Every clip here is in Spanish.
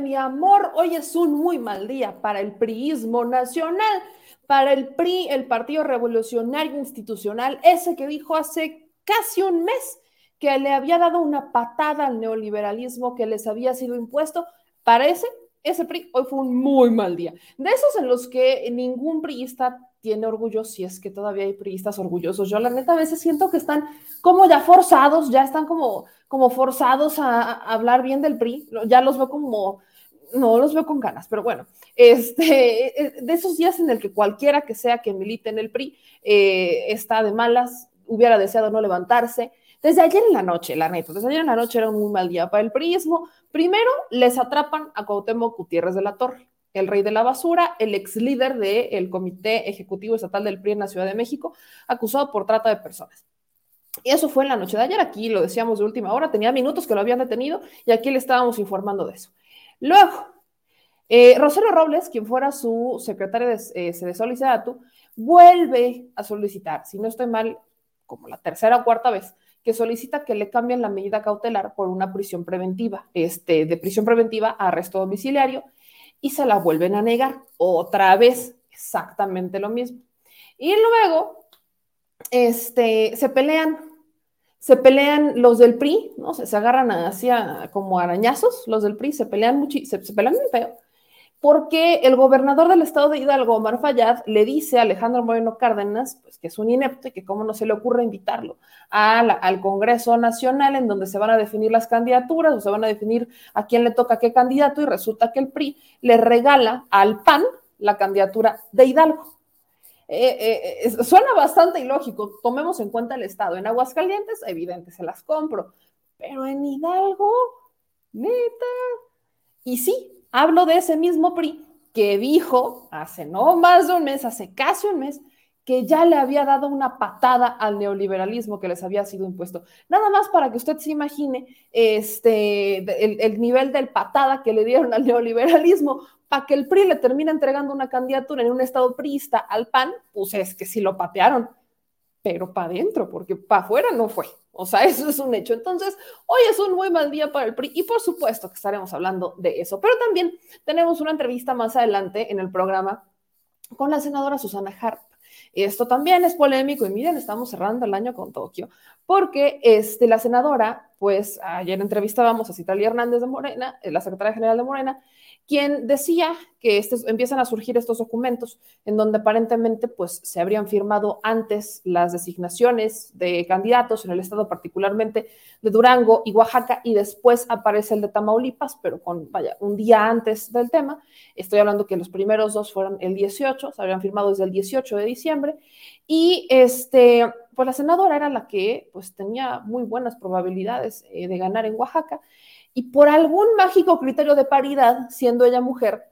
Mi amor, hoy es un muy mal día para el priismo nacional, para el PRI, el Partido Revolucionario Institucional, ese que dijo hace casi un mes que le había dado una patada al neoliberalismo que les había sido impuesto. Parece, ese PRI hoy fue un muy mal día. De esos en los que ningún priista tiene orgullo, si es que todavía hay priistas orgullosos. Yo la neta a veces siento que están como ya forzados, ya están como, como forzados a, hablar bien del PRI. Ya los veo como, no los veo con ganas, pero bueno, este, eh, de esos días en el que cualquiera que sea que milite en el PRI eh, está de malas, hubiera deseado no levantarse. Desde ayer en la noche, la neta, desde ayer en la noche era un muy mal día para el priismo. Primero les atrapan a Cuauhtémoc Gutiérrez de la Torre el rey de la basura, el ex líder del Comité Ejecutivo Estatal del PRI en la Ciudad de México, acusado por trata de personas. Y eso fue en la noche de ayer, aquí lo decíamos de última hora, tenía minutos que lo habían detenido y aquí le estábamos informando de eso. Luego, eh, Rosario Robles, quien fuera su secretario de, eh, de vuelve a solicitar, si no estoy mal, como la tercera o cuarta vez, que solicita que le cambien la medida cautelar por una prisión preventiva, este, de prisión preventiva a arresto domiciliario y se la vuelven a negar otra vez, exactamente lo mismo. Y luego, este, se pelean, se pelean los del PRI, ¿no? Se, se agarran hacia como arañazos, los del PRI se pelean mucho, se, se pelean muy feo porque el gobernador del estado de Hidalgo, Omar Fayad, le dice a Alejandro Moreno Cárdenas, pues que es un inepto y que cómo no se le ocurre invitarlo al Congreso Nacional en donde se van a definir las candidaturas o se van a definir a quién le toca qué candidato y resulta que el PRI le regala al PAN la candidatura de Hidalgo. Eh, eh, suena bastante ilógico, tomemos en cuenta el estado. En Aguascalientes, evidente, se las compro, pero en Hidalgo, neta. Y sí, Hablo de ese mismo PRI que dijo hace no más de un mes, hace casi un mes, que ya le había dado una patada al neoliberalismo que les había sido impuesto. Nada más para que usted se imagine este, el, nivel del patada que le dieron al neoliberalismo, para que el PRI le termine entregando una candidatura en un estado priista al PAN, pues es que sí lo patearon, pero para adentro, porque para afuera no fue. O sea, eso es un hecho. Entonces, hoy es un muy mal día para el PRI y por supuesto que estaremos hablando de eso. Pero también tenemos una entrevista más adelante en el programa con la senadora Susana Harp. Esto también es polémico y miren, estamos cerrando el año con Tokio, porque este, la senadora, pues ayer entrevistábamos a Citalia Hernández de Morena, la secretaria general de Morena, quien decía que este, empiezan a surgir estos documentos en donde aparentemente pues, se habrían firmado antes las designaciones de candidatos en el estado particularmente de Durango y Oaxaca y después aparece el de Tamaulipas, pero con, vaya, un día antes del tema. Estoy hablando que los primeros dos fueron el 18, se habrían firmado desde el 18 de diciembre y este, pues la senadora era la que pues tenía muy buenas probabilidades eh, de ganar en Oaxaca y por algún mágico criterio de paridad, siendo ella mujer,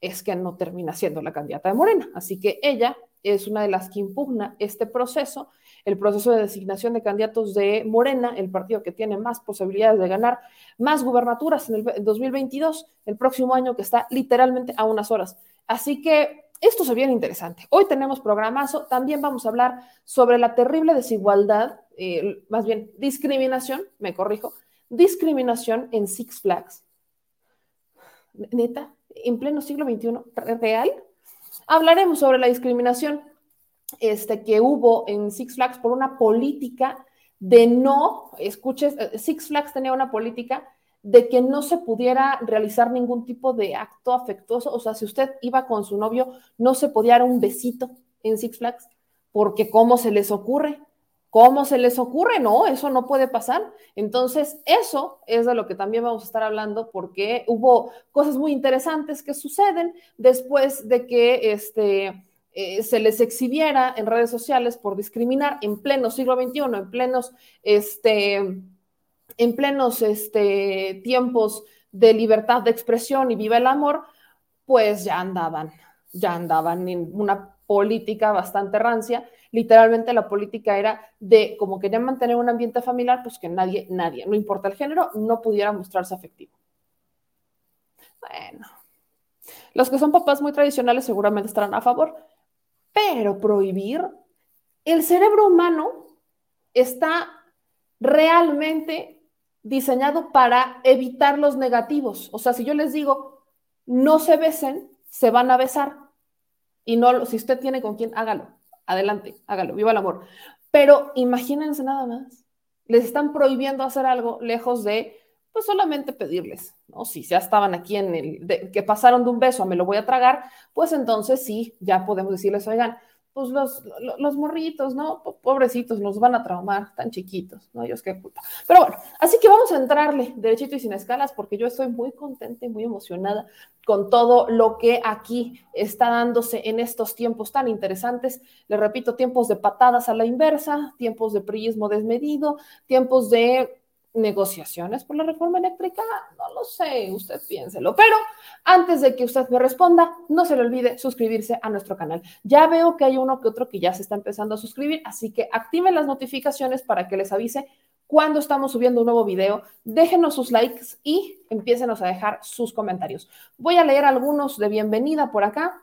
es que no termina siendo la candidata de Morena. Así que ella es una de las que impugna este proceso, el proceso de designación de candidatos de Morena, el partido que tiene más posibilidades de ganar más gubernaturas en el 2022, el próximo año que está literalmente a unas horas. Así que esto se viene interesante. Hoy tenemos programazo, también vamos a hablar sobre la terrible desigualdad, eh, más bien discriminación, me corrijo, discriminación en Six Flags. Neta, en pleno siglo XXI, real. Hablaremos sobre la discriminación este, que hubo en Six Flags por una política de no, escuches, eh, Six Flags tenía una política de que no se pudiera realizar ningún tipo de acto afectuoso. O sea, si usted iba con su novio, no se podía dar un besito en Six Flags, porque ¿cómo se les ocurre? ¿Cómo se les ocurre? No, eso no puede pasar. Entonces, eso es de lo que también vamos a estar hablando porque hubo cosas muy interesantes que suceden después de que este, eh, se les exhibiera en redes sociales por discriminar en pleno siglo XXI, en plenos, este, en plenos este, tiempos de libertad de expresión y viva el amor, pues ya andaban, ya andaban en una política bastante rancia literalmente la política era de, como querían mantener un ambiente familiar, pues que nadie, nadie, no importa el género, no pudiera mostrarse afectivo. Bueno, los que son papás muy tradicionales seguramente estarán a favor, pero prohibir, el cerebro humano está realmente diseñado para evitar los negativos. O sea, si yo les digo, no se besen, se van a besar. Y no, si usted tiene con quién, hágalo adelante, hágalo, viva el amor. Pero imagínense nada más, les están prohibiendo hacer algo lejos de, pues solamente pedirles, ¿no? Si ya estaban aquí en el, que pasaron de un beso a me lo voy a tragar, pues entonces sí, ya podemos decirles, oigan, pues los, los, morritos, ¿no? Pobrecitos, nos van a traumar, tan chiquitos, ¿no? Ellos qué culpa. Pero bueno, así que vamos a entrarle derechito y sin escalas, porque yo estoy muy contenta y muy emocionada con todo lo que aquí está dándose en estos tiempos tan interesantes. Le repito, tiempos de patadas a la inversa, tiempos de priismo desmedido, tiempos de negociaciones por la reforma eléctrica? No lo sé, usted piénselo. Pero antes de que usted me responda, no se le olvide suscribirse a nuestro canal. Ya veo que hay uno que otro que ya se está empezando a suscribir, así que activen las notificaciones para que les avise cuando estamos subiendo un nuevo video. Déjenos sus likes y empiecenos a dejar sus comentarios. Voy a leer algunos de bienvenida por acá.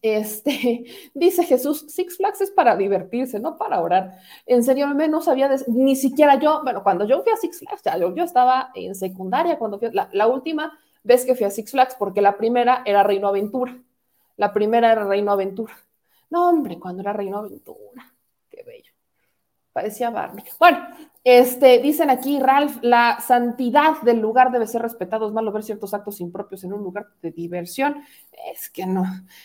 Este, dice Jesús, Six Flags es para divertirse, no para orar. En serio, no sabía, ni siquiera yo, bueno, cuando yo fui a Six Flags, ya yo, yo estaba en secundaria, cuando fui, la, última ves que fui a Six Flags porque la primera era Reino Aventura. La primera era Reino Aventura. No, hombre, cuando era Reino Aventura. Qué bello. Parecía Barney. Bueno, este, dicen aquí, Ralph, la santidad del lugar debe ser respetada. Es malo ver ciertos actos impropios en un lugar de diversión. Es que no.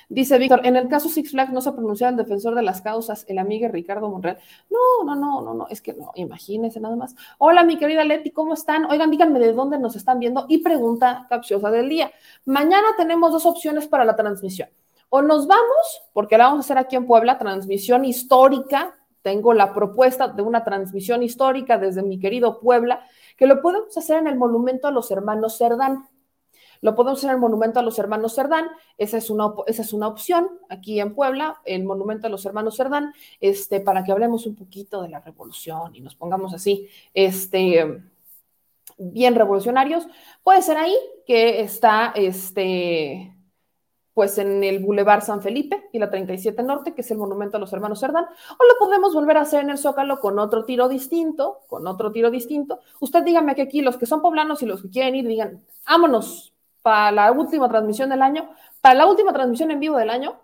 Dice Víctor, en el caso Six Flags no se pronunciaba el defensor de las causas, el amigo Ricardo Monreal. No, no, no, no, no, es que no, imagínense nada más. Hola, mi querida Leti, ¿cómo están? Oigan, díganme de dónde nos están viendo y pregunta capciosa del día. Mañana tenemos dos opciones para la transmisión. O nos vamos, porque la vamos a hacer aquí en Puebla, transmisión histórica tengo la propuesta de una transmisión histórica desde mi querido Puebla, que lo podemos hacer en el monumento a los hermanos Cerdán. Lo podemos hacer en el monumento a los hermanos Cerdán, esa es una, esa es una opción aquí en Puebla, el monumento a los hermanos Cerdán, este, para que hablemos un poquito de la revolución y nos pongamos así, este, bien revolucionarios. Puede ser ahí que está, este, pues en el Boulevard San Felipe y la 37 Norte, que es el monumento a los hermanos Cerdán, o lo podemos volver a hacer en el Zócalo con otro tiro distinto, con otro tiro distinto. Usted dígame que aquí los que son poblanos y los que quieren ir digan, vámonos para la última transmisión del año, para la última transmisión en vivo del año,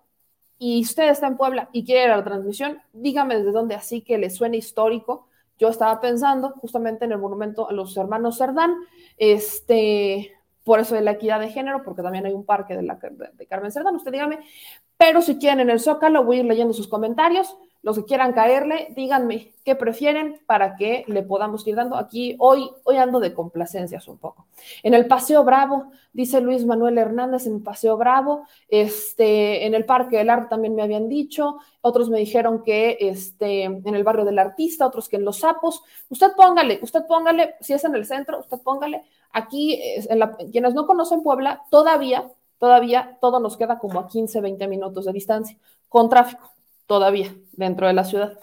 y usted está en Puebla y quiere ir a la transmisión, dígame desde dónde así que le suene histórico. Yo estaba pensando justamente en el monumento a los hermanos Cerdán, este, por eso de la equidad de género, porque también hay un parque de, Carmen Cerdán, usted dígame, pero si quieren en el Zócalo, voy a ir leyendo sus comentarios, los que quieran caerle, díganme qué prefieren para que le podamos ir dando. Aquí hoy, hoy ando de complacencias un poco. En el Paseo Bravo, dice Luis Manuel Hernández, en el Paseo Bravo, este, en el Parque del Arte también me habían dicho, otros me dijeron que este, en el barrio del artista, otros que en Los Sapos. Usted póngale, usted póngale, si es en el centro, usted póngale. Aquí, quienes no conocen Puebla, todavía, todavía todo nos queda como a 15, 20 minutos de distancia, con tráfico todavía dentro de la ciudad.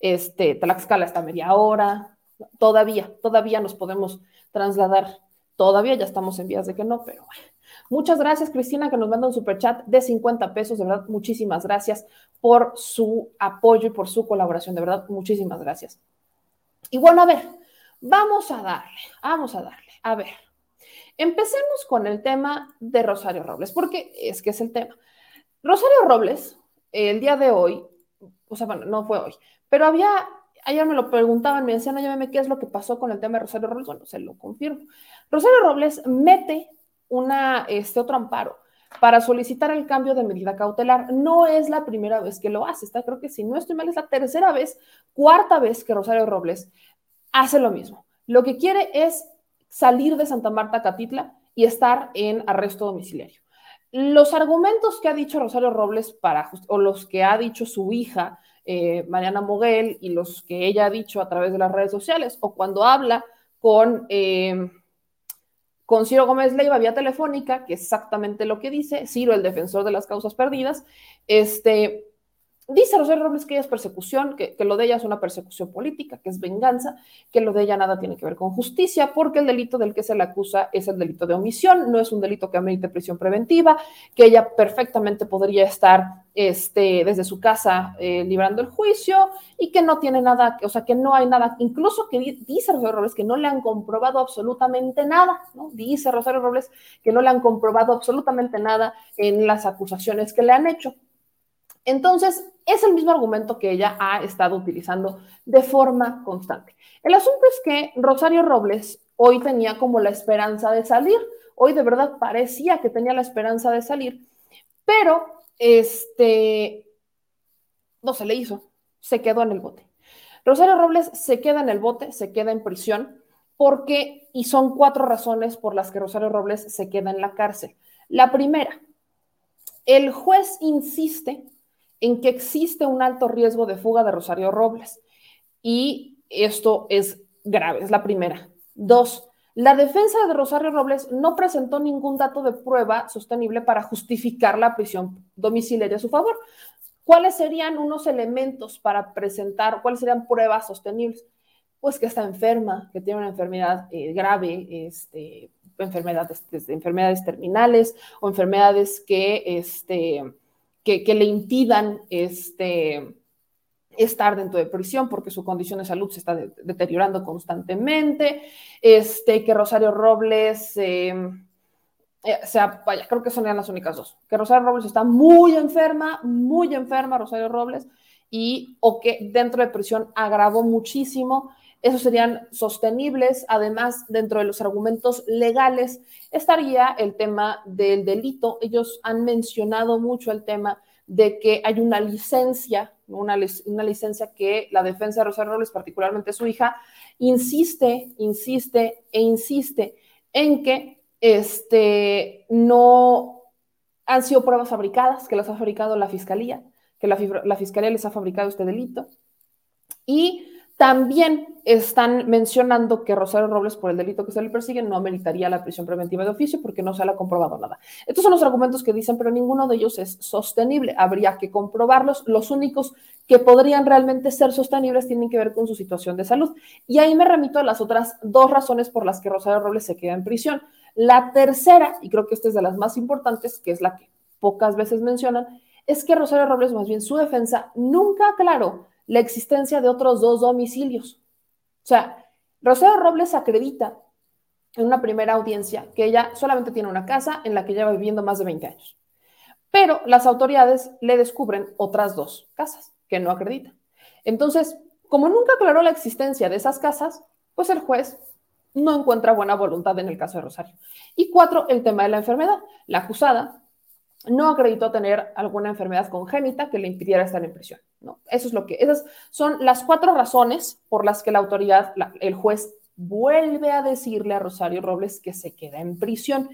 Este, Tlaxcala está media hora, todavía, todavía nos podemos trasladar, todavía ya estamos en vías de que no, pero bueno. Muchas gracias, Cristina, que nos manda un super chat de 50 pesos. De verdad, muchísimas gracias por su apoyo y por su colaboración. De verdad, muchísimas gracias. Y bueno, a ver, vamos a darle, vamos a darle. A ver, empecemos con el tema de Rosario Robles, porque es que es el tema. Rosario Robles el día de hoy, o sea, bueno, no fue hoy, pero había, ayer me lo preguntaban, me decían, oye, ¿qué es lo que pasó con el tema de Rosario Robles? Bueno, se lo confirmo. Rosario Robles mete una, este otro amparo para solicitar el cambio de medida cautelar. No es la primera vez que lo hace, está, creo que si no estoy mal, es la tercera vez, cuarta vez que Rosario Robles hace lo mismo. Lo que quiere es salir de Santa Marta Catitla y estar en arresto domiciliario. Los argumentos que ha dicho Rosario Robles para, o los que ha dicho su hija eh, Mariana Moguel y los que ella ha dicho a través de las redes sociales o cuando habla con, eh, con Ciro Gómez Leiva vía telefónica, que es exactamente lo que dice, Ciro, el defensor de las causas perdidas, este, Dice Rosario Robles que ella es persecución, que, lo de ella es una persecución política, que es venganza, que lo de ella nada tiene que ver con justicia, porque el delito del que se le acusa es el delito de omisión, no es un delito que amerite prisión preventiva, que ella perfectamente podría estar este, desde su casa eh, librando el juicio y que no tiene nada, o sea, que no hay nada, incluso que dice Rosario Robles que no le han comprobado absolutamente nada, ¿no? Dice Rosario Robles que no le han comprobado absolutamente nada en las acusaciones que le han hecho. Entonces, es el mismo argumento que ella ha estado utilizando de forma constante. El asunto es que Rosario Robles hoy tenía como la esperanza de salir, hoy de verdad parecía que tenía la esperanza de salir, pero este no se le hizo, se quedó en el bote. Rosario Robles se queda en el bote, se queda en prisión, porque, y son cuatro razones por las que Rosario Robles se queda en la cárcel. La primera, el juez insiste en que existe un alto riesgo de fuga de Rosario Robles. Y esto es grave, es la primera. Dos, la defensa de Rosario Robles no presentó ningún dato de prueba sostenible para justificar la prisión domiciliaria a su favor. ¿Cuáles serían unos elementos para presentar, cuáles serían pruebas sostenibles? Pues que está enferma, que tiene una enfermedad eh, grave, este, enfermedades, enfermedades terminales o enfermedades que, este, que, le impidan este, estar dentro de prisión porque su condición de salud se está deteriorando constantemente, este, que Rosario Robles em, eh, sea, vaya, creo que son las únicas dos. Que Rosario Robles está muy enferma, muy enferma, Rosario Robles, y o que dentro de prisión agravó muchísimo. Esos serían sostenibles. Además, dentro de los argumentos legales estaría el tema del delito. Ellos han mencionado mucho el tema de que hay una licencia, una, licencia que la defensa de Rosario Robles, particularmente su hija, insiste, insiste e insiste en que este, no han sido pruebas fabricadas, que las ha fabricado la fiscalía, que la fiscalía les ha fabricado este delito. Y también están mencionando que Rosario Robles, por el delito que se le persigue, no ameritaría la prisión preventiva de oficio porque no se le ha comprobado nada. Estos son los argumentos que dicen, pero ninguno de ellos es sostenible. Habría que comprobarlos. Los únicos que podrían realmente ser sostenibles tienen que ver con su situación de salud. Y ahí me remito a las otras dos razones por las que Rosario Robles se queda en prisión. La tercera, y creo que esta es de las más importantes, que es la que pocas veces mencionan, es que Rosario Robles, más bien su defensa, nunca aclaró la existencia de otros dos domicilios. O sea, Rosario Robles acredita en una primera audiencia que ella solamente tiene una casa en la que lleva viviendo más de 20 años. Pero las autoridades le descubren otras dos casas que no acredita. Entonces, como nunca aclaró la existencia de esas casas, pues el juez no encuentra buena voluntad en el caso de Rosario. Y cuatro, el tema de la enfermedad. La acusada no acreditó tener alguna enfermedad congénita que le impidiera estar en prisión. Eso es lo que, esas son las cuatro razones por las que la autoridad, el juez, vuelve a decirle a Rosario Robles que se queda en prisión.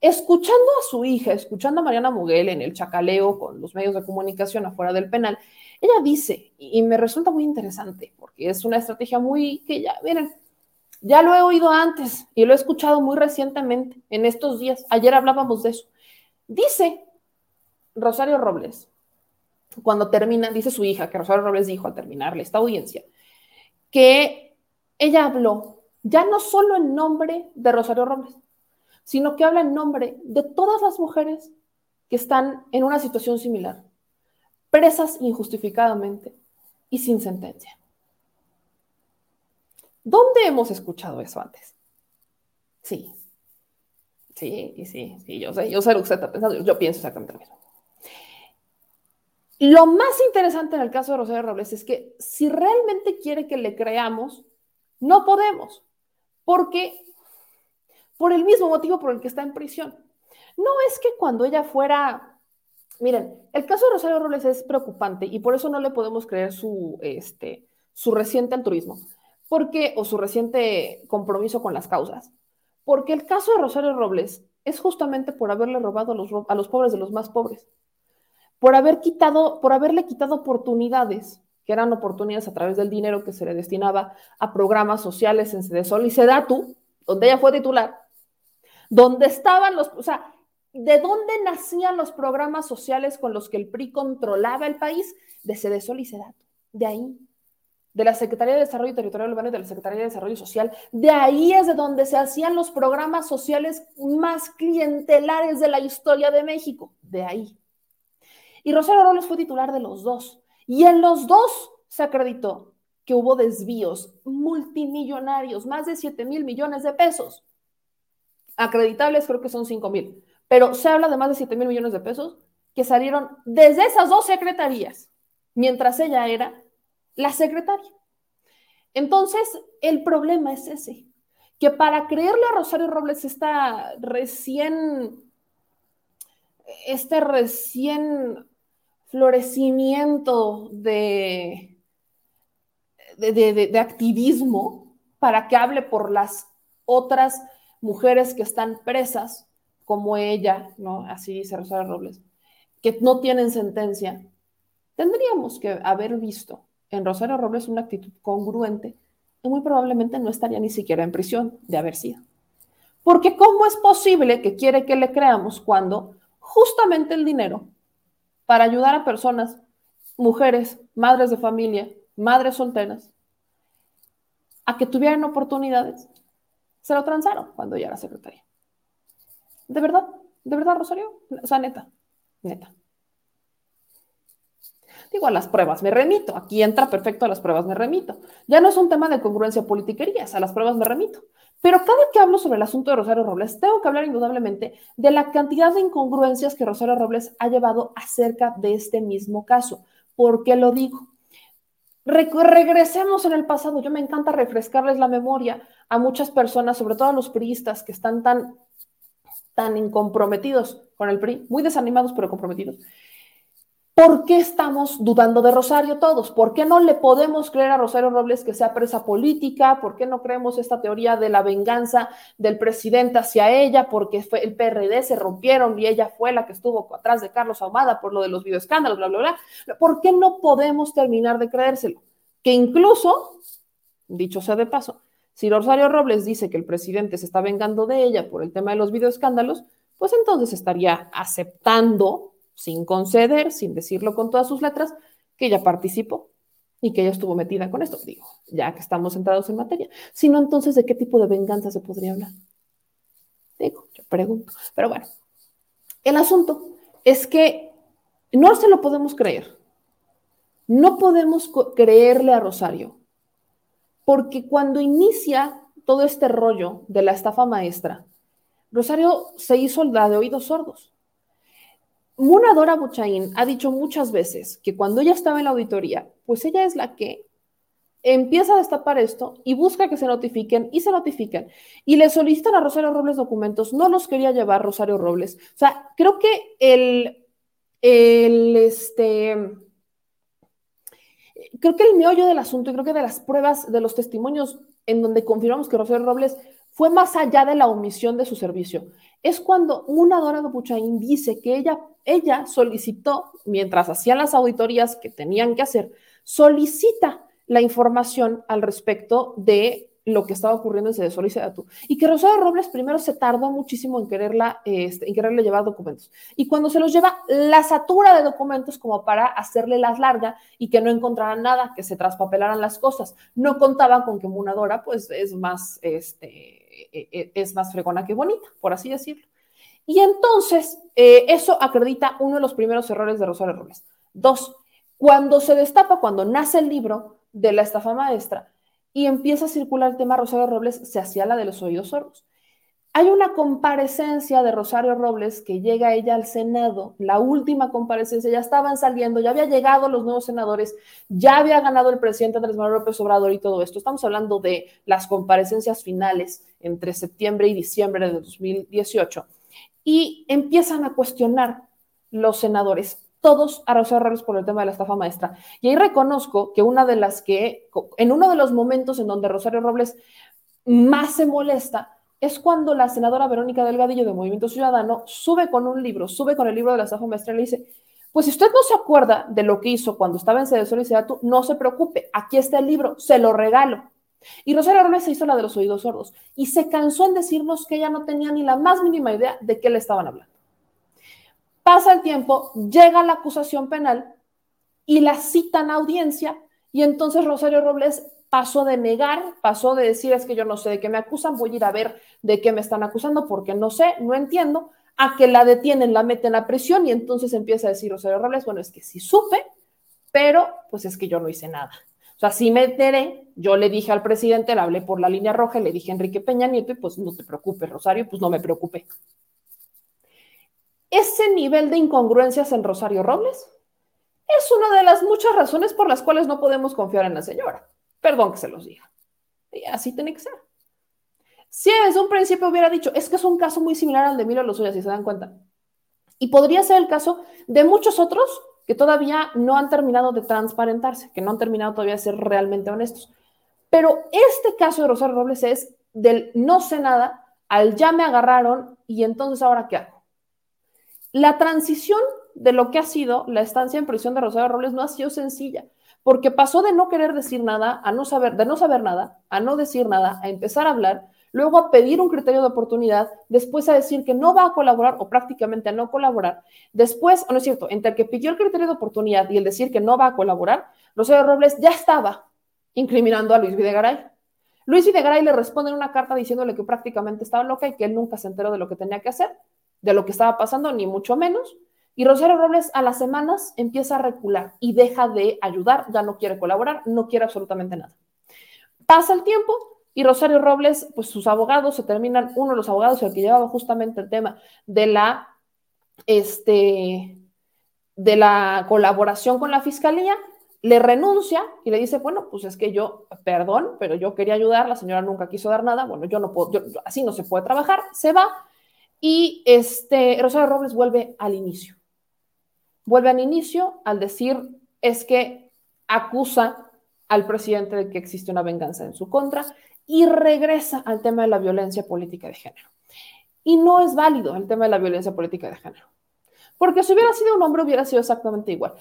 Escuchando a su hija, escuchando a Mariana Muguel en el chacaleo con los medios de comunicación afuera del penal, ella dice, y me resulta muy interesante, porque es una estrategia muy que ya, miren, ya lo he oído antes y lo he escuchado muy recientemente, en estos días. Ayer hablábamos de eso. Dice Rosario Robles, cuando termina, dice su hija, que Rosario Robles dijo al terminarle esta audiencia, que ella habló ya no solo en nombre de Rosario Robles, sino que habla en nombre de todas las mujeres que están en una situación similar, presas injustificadamente y sin sentencia. ¿Dónde hemos escuchado eso antes? Sí. Sí, sí, sí, yo sé, yo sé lo que está pensando, yo, pienso exactamente lo mismo. Lo más interesante en el caso de Rosario Robles es que si realmente quiere que le creamos, no podemos, porque por el mismo motivo por el que está en prisión. No es que cuando ella fuera, miren, el caso de Rosario Robles es preocupante y por eso no le podemos creer su, este, su reciente altruismo porque, o su reciente compromiso con las causas, porque el caso de Rosario Robles es justamente por haberle robado a los, a los pobres de los más pobres, por, haber quitado, por haberle quitado oportunidades, que eran oportunidades a través del dinero que se le destinaba a programas sociales en Cedesol y Sedatu, donde ella fue titular, donde estaban los, o sea, ¿de dónde nacían los programas sociales con los que el PRI controlaba el país? De Cedesol y Sedatu, de ahí de la Secretaría de Desarrollo Territorial Urbano y de la Secretaría de Desarrollo Social. De ahí es de donde se hacían los programas sociales más clientelares de la historia de México. De ahí. Y Rosario Robles fue titular de los dos. Y en los dos se acreditó que hubo desvíos multimillonarios, más de 7 mil millones de pesos. Acreditables creo que son 5 mil. Pero se habla de más de 7 mil millones de pesos que salieron desde esas dos secretarías, mientras ella era la secretaria. Entonces, el problema es ese, que para creerle a Rosario Robles esta recién, este recién florecimiento de, de, activismo, para que hable por las otras mujeres que están presas, como ella, ¿no? Así dice Rosario Robles, que no tienen sentencia, tendríamos que haber visto en Rosario Robles una actitud congruente y muy probablemente no estaría ni siquiera en prisión de haber sido. Porque ¿cómo es posible que quiere que le creamos cuando justamente el dinero para ayudar a personas, mujeres, madres de familia, madres solteras, a que tuvieran oportunidades, se lo transaron cuando ya era secretaria? ¿De verdad? ¿De verdad, Rosario? O sea, neta, neta. Digo, a las pruebas me remito. Aquí entra perfecto a las pruebas me remito. Ya no es un tema de congruencia politiquerías, a las pruebas me remito. Pero cada que hablo sobre el asunto de Rosario Robles, tengo que hablar indudablemente de la cantidad de incongruencias que Rosario Robles ha llevado acerca de este mismo caso. ¿Por qué lo digo? regresemos en el pasado. Yo me encanta refrescarles la memoria a muchas personas, sobre todo a los priistas que están tan, tan incomprometidos con el PRI, muy desanimados pero comprometidos. ¿Por qué estamos dudando de Rosario todos? ¿Por qué no le podemos creer a Rosario Robles que sea presa política? ¿Por qué no creemos esta teoría de la venganza del presidente hacia ella? Porque fue el PRD se rompieron y ella fue la que estuvo atrás de Carlos Ahumada por lo de los videoescándalos, bla, bla, bla. ¿Por qué no podemos terminar de creérselo? Que incluso, dicho sea de paso, si Rosario Robles dice que el presidente se está vengando de ella por el tema de los videoescándalos, pues entonces estaría aceptando sin conceder, sin decirlo con todas sus letras, que ella participó y que ella estuvo metida con esto. Digo, ya que estamos centrados en materia. Si no, entonces, ¿de qué tipo de venganza se podría hablar? Digo, yo pregunto. Pero bueno, el asunto es que no se lo podemos creer. No podemos creerle a Rosario, porque cuando inicia todo este rollo de la estafa maestra, Rosario se hizo la de oídos sordos. Munadora Buchaín ha dicho muchas veces que cuando ella estaba en la auditoría, pues ella es la que empieza a destapar esto y busca que se notifiquen y se notifican y le solicitan a Rosario Robles documentos, no los quería llevar Rosario Robles. O sea, creo que el, el este, creo que el meollo del asunto y creo que de las pruebas, de los testimonios en donde confirmamos que Rosario Robles fue más allá de la omisión de su servicio. Es cuando una Dora de Buchaín dice que ella ella solicitó, mientras hacía las auditorías que tenían que hacer, solicita la información al respecto de lo que estaba ocurriendo en Cedesol y Y que Rosario Robles primero se tardó muchísimo en, quererla, este, en quererle llevar documentos. Y cuando se los lleva, la satura de documentos como para hacerle las largas y que no encontraran nada, que se traspapelaran las cosas. No contaba con que Munadora, pues, es más, este, es más fregona que bonita, por así decirlo. Y entonces, eh, eso acredita uno de los primeros errores de Rosario Robles. Dos, cuando se destapa, cuando nace el libro de la estafa maestra y empieza a circular el tema Rosario Robles, se hacía la de los oídos sordos. Hay una comparecencia de Rosario Robles que llega ella al Senado, la última comparecencia, ya estaban saliendo, ya había llegado los nuevos senadores, ya había ganado el presidente Andrés Manuel López Obrador y todo esto. Estamos hablando de las comparecencias finales entre septiembre y diciembre de 2018 y empiezan a cuestionar los senadores, todos a Rosario Robles por el tema de la estafa maestra. Y ahí reconozco que una de las que, en uno de los momentos en donde Rosario Robles más se molesta, es cuando la senadora Verónica Delgadillo de Movimiento Ciudadano sube con un libro, sube con el libro de la estafa maestra y le dice, pues si usted no se acuerda de lo que hizo cuando estaba en Cedesol y Sedatu, no se preocupe, aquí está el libro, se lo regalo. Y Rosario Robles se hizo la de los oídos sordos y se cansó en decirnos que ella no tenía ni la más mínima idea de qué le estaban hablando. Pasa el tiempo, llega la acusación penal y la citan a audiencia y entonces Rosario Robles pasó de negar, pasó de decir es que yo no sé de qué me acusan, voy a ir a ver de qué me están acusando porque no sé, no entiendo, a que la detienen, la meten a prisión y entonces empieza a decir Rosario Robles, bueno, es que sí supe, pero pues es que yo no hice nada. O sea, sí me enteré, yo le dije al presidente, le hablé por la línea roja, le dije a Enrique Peña Nieto y pues no te preocupes, Rosario, pues no me preocupé. Ese nivel de incongruencias en Rosario Robles es una de las muchas razones por las cuales no podemos confiar en la señora. Perdón que se los diga. Y así tiene que ser. Si desde un principio hubiera dicho, es que es un caso muy similar al de Milo Lozoya, si se dan cuenta. Y podría ser el caso de muchos otros que todavía no han terminado de transparentarse, que no han terminado todavía de ser realmente honestos. Pero este caso de Rosario Robles es del no sé nada al ya me agarraron y entonces ahora qué hago. La transición de lo que ha sido la estancia en prisión de Rosario Robles no ha sido sencilla, porque pasó de no querer decir nada a no saber, de no saber nada, a no decir nada, a empezar a hablar, luego a pedir un criterio de oportunidad, después a decir que no va a colaborar o prácticamente a no colaborar, después, no es cierto, entre el que pidió el criterio de oportunidad y el decir que no va a colaborar, Rosario Robles ya estaba incriminando a Luis Videgaray. Luis Videgaray le responde en una carta diciéndole que prácticamente estaba loca y que él nunca se enteró de lo que tenía que hacer, de lo que estaba pasando, ni mucho menos. Y Rosario Robles a las semanas empieza a recular y deja de ayudar, ya no quiere colaborar, no quiere absolutamente nada. Pasa el tiempo, y Rosario Robles, pues sus abogados se terminan, uno de los abogados, el que llevaba justamente el tema de la, este, de la colaboración con la fiscalía, le renuncia y le dice, bueno, pues es que yo, perdón, pero yo quería ayudar, la señora nunca quiso dar nada, bueno, yo no puedo, así no se puede trabajar, se va y este, Rosario Robles vuelve al inicio. Vuelve al inicio al decir, es que acusa al presidente de que existe una venganza en su contra y regresa al tema de la violencia política de género. Y no es válido el tema de la violencia política de género. Porque si hubiera sido un hombre, hubiera sido exactamente igual.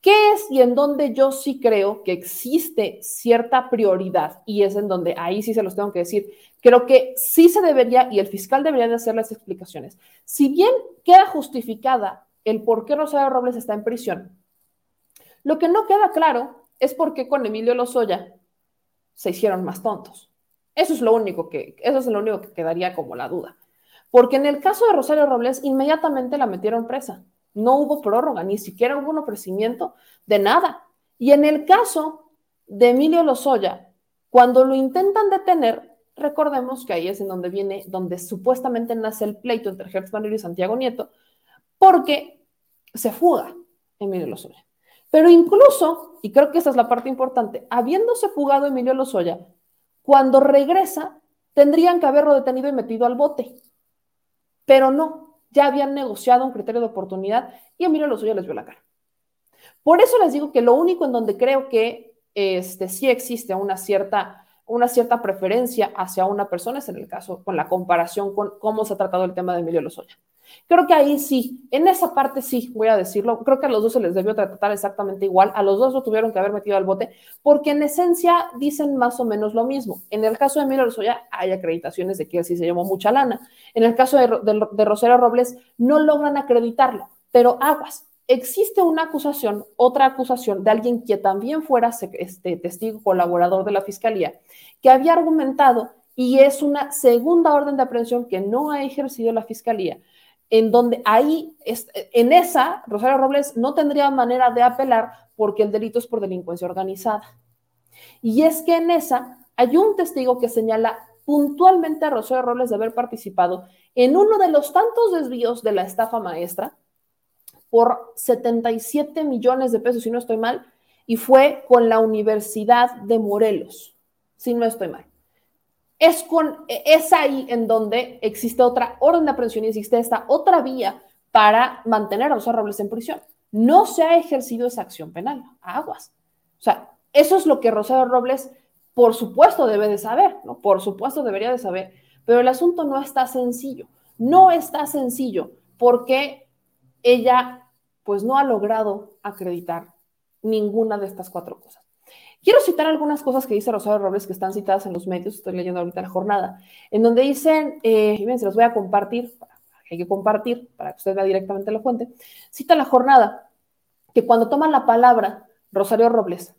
¿Qué es y en donde yo sí creo que existe cierta prioridad? Y es en donde ahí sí se los tengo que decir. Creo que sí se debería y el fiscal debería de hacer las explicaciones. Si bien queda justificada el por qué Rosario Robles está en prisión, lo que no queda claro es por qué con Emilio Lozoya se hicieron más tontos. Eso es lo único que, eso es lo único que quedaría como la duda. Porque en el caso de Rosario Robles, inmediatamente la metieron presa no hubo prórroga, ni siquiera hubo un ofrecimiento de nada. Y en el caso de Emilio Lozoya, cuando lo intentan detener, recordemos que ahí es en donde viene, donde supuestamente nace el pleito entre Gertz y Santiago Nieto, porque se fuga Emilio Lozoya. Pero incluso, y creo que esa es la parte importante, habiéndose fugado Emilio Lozoya, cuando regresa, tendrían que haberlo detenido y metido al bote. Pero no, ya habían negociado un criterio de oportunidad y Emilio Lozoya les vio la cara. Por eso les digo que lo único en donde creo que este, sí existe una cierta, una cierta preferencia hacia una persona es en el caso con la comparación con cómo se ha tratado el tema de Emilio Lozoya. Creo que ahí sí, en esa parte sí, voy a decirlo, creo que a los dos se les debió tratar exactamente igual, a los dos lo tuvieron que haber metido al bote, porque en esencia dicen más o menos lo mismo. En el caso de Emilio Lozoya hay acreditaciones de que él sí se llamó mucha lana. En el caso de, de, Rosero Robles no logran acreditarlo, pero aguas, existe una acusación, otra acusación de alguien que también fuera este, testigo colaborador de la fiscalía, que había argumentado y es una segunda orden de aprehensión que no ha ejercido la fiscalía en donde ahí, en esa, Rosario Robles no tendría manera de apelar porque el delito es por delincuencia organizada. Y es que en esa hay un testigo que señala puntualmente a Rosario Robles de haber participado en uno de los tantos desvíos de la estafa maestra por 77 millones de pesos, si no estoy mal, y fue con la Universidad de Morelos, si no estoy mal es, con, es ahí en donde existe otra orden de aprehensión y existe esta otra vía para mantener a los Robles en prisión. No se ha ejercido esa acción penal, aguas. O sea, eso es lo que Rosario Robles, por supuesto, debe de saber, ¿no? Por supuesto, debería de saber. Pero el asunto no está sencillo. No está sencillo porque ella, pues, no ha logrado acreditar ninguna de estas cuatro cosas. Quiero citar algunas cosas que dice Rosario Robles que están citadas en los medios, estoy leyendo ahorita la jornada, en donde dicen, eh, y bien, se los voy a compartir, hay que compartir para que usted vea directamente la fuente, cita la jornada, que cuando toma la palabra Rosario Robles,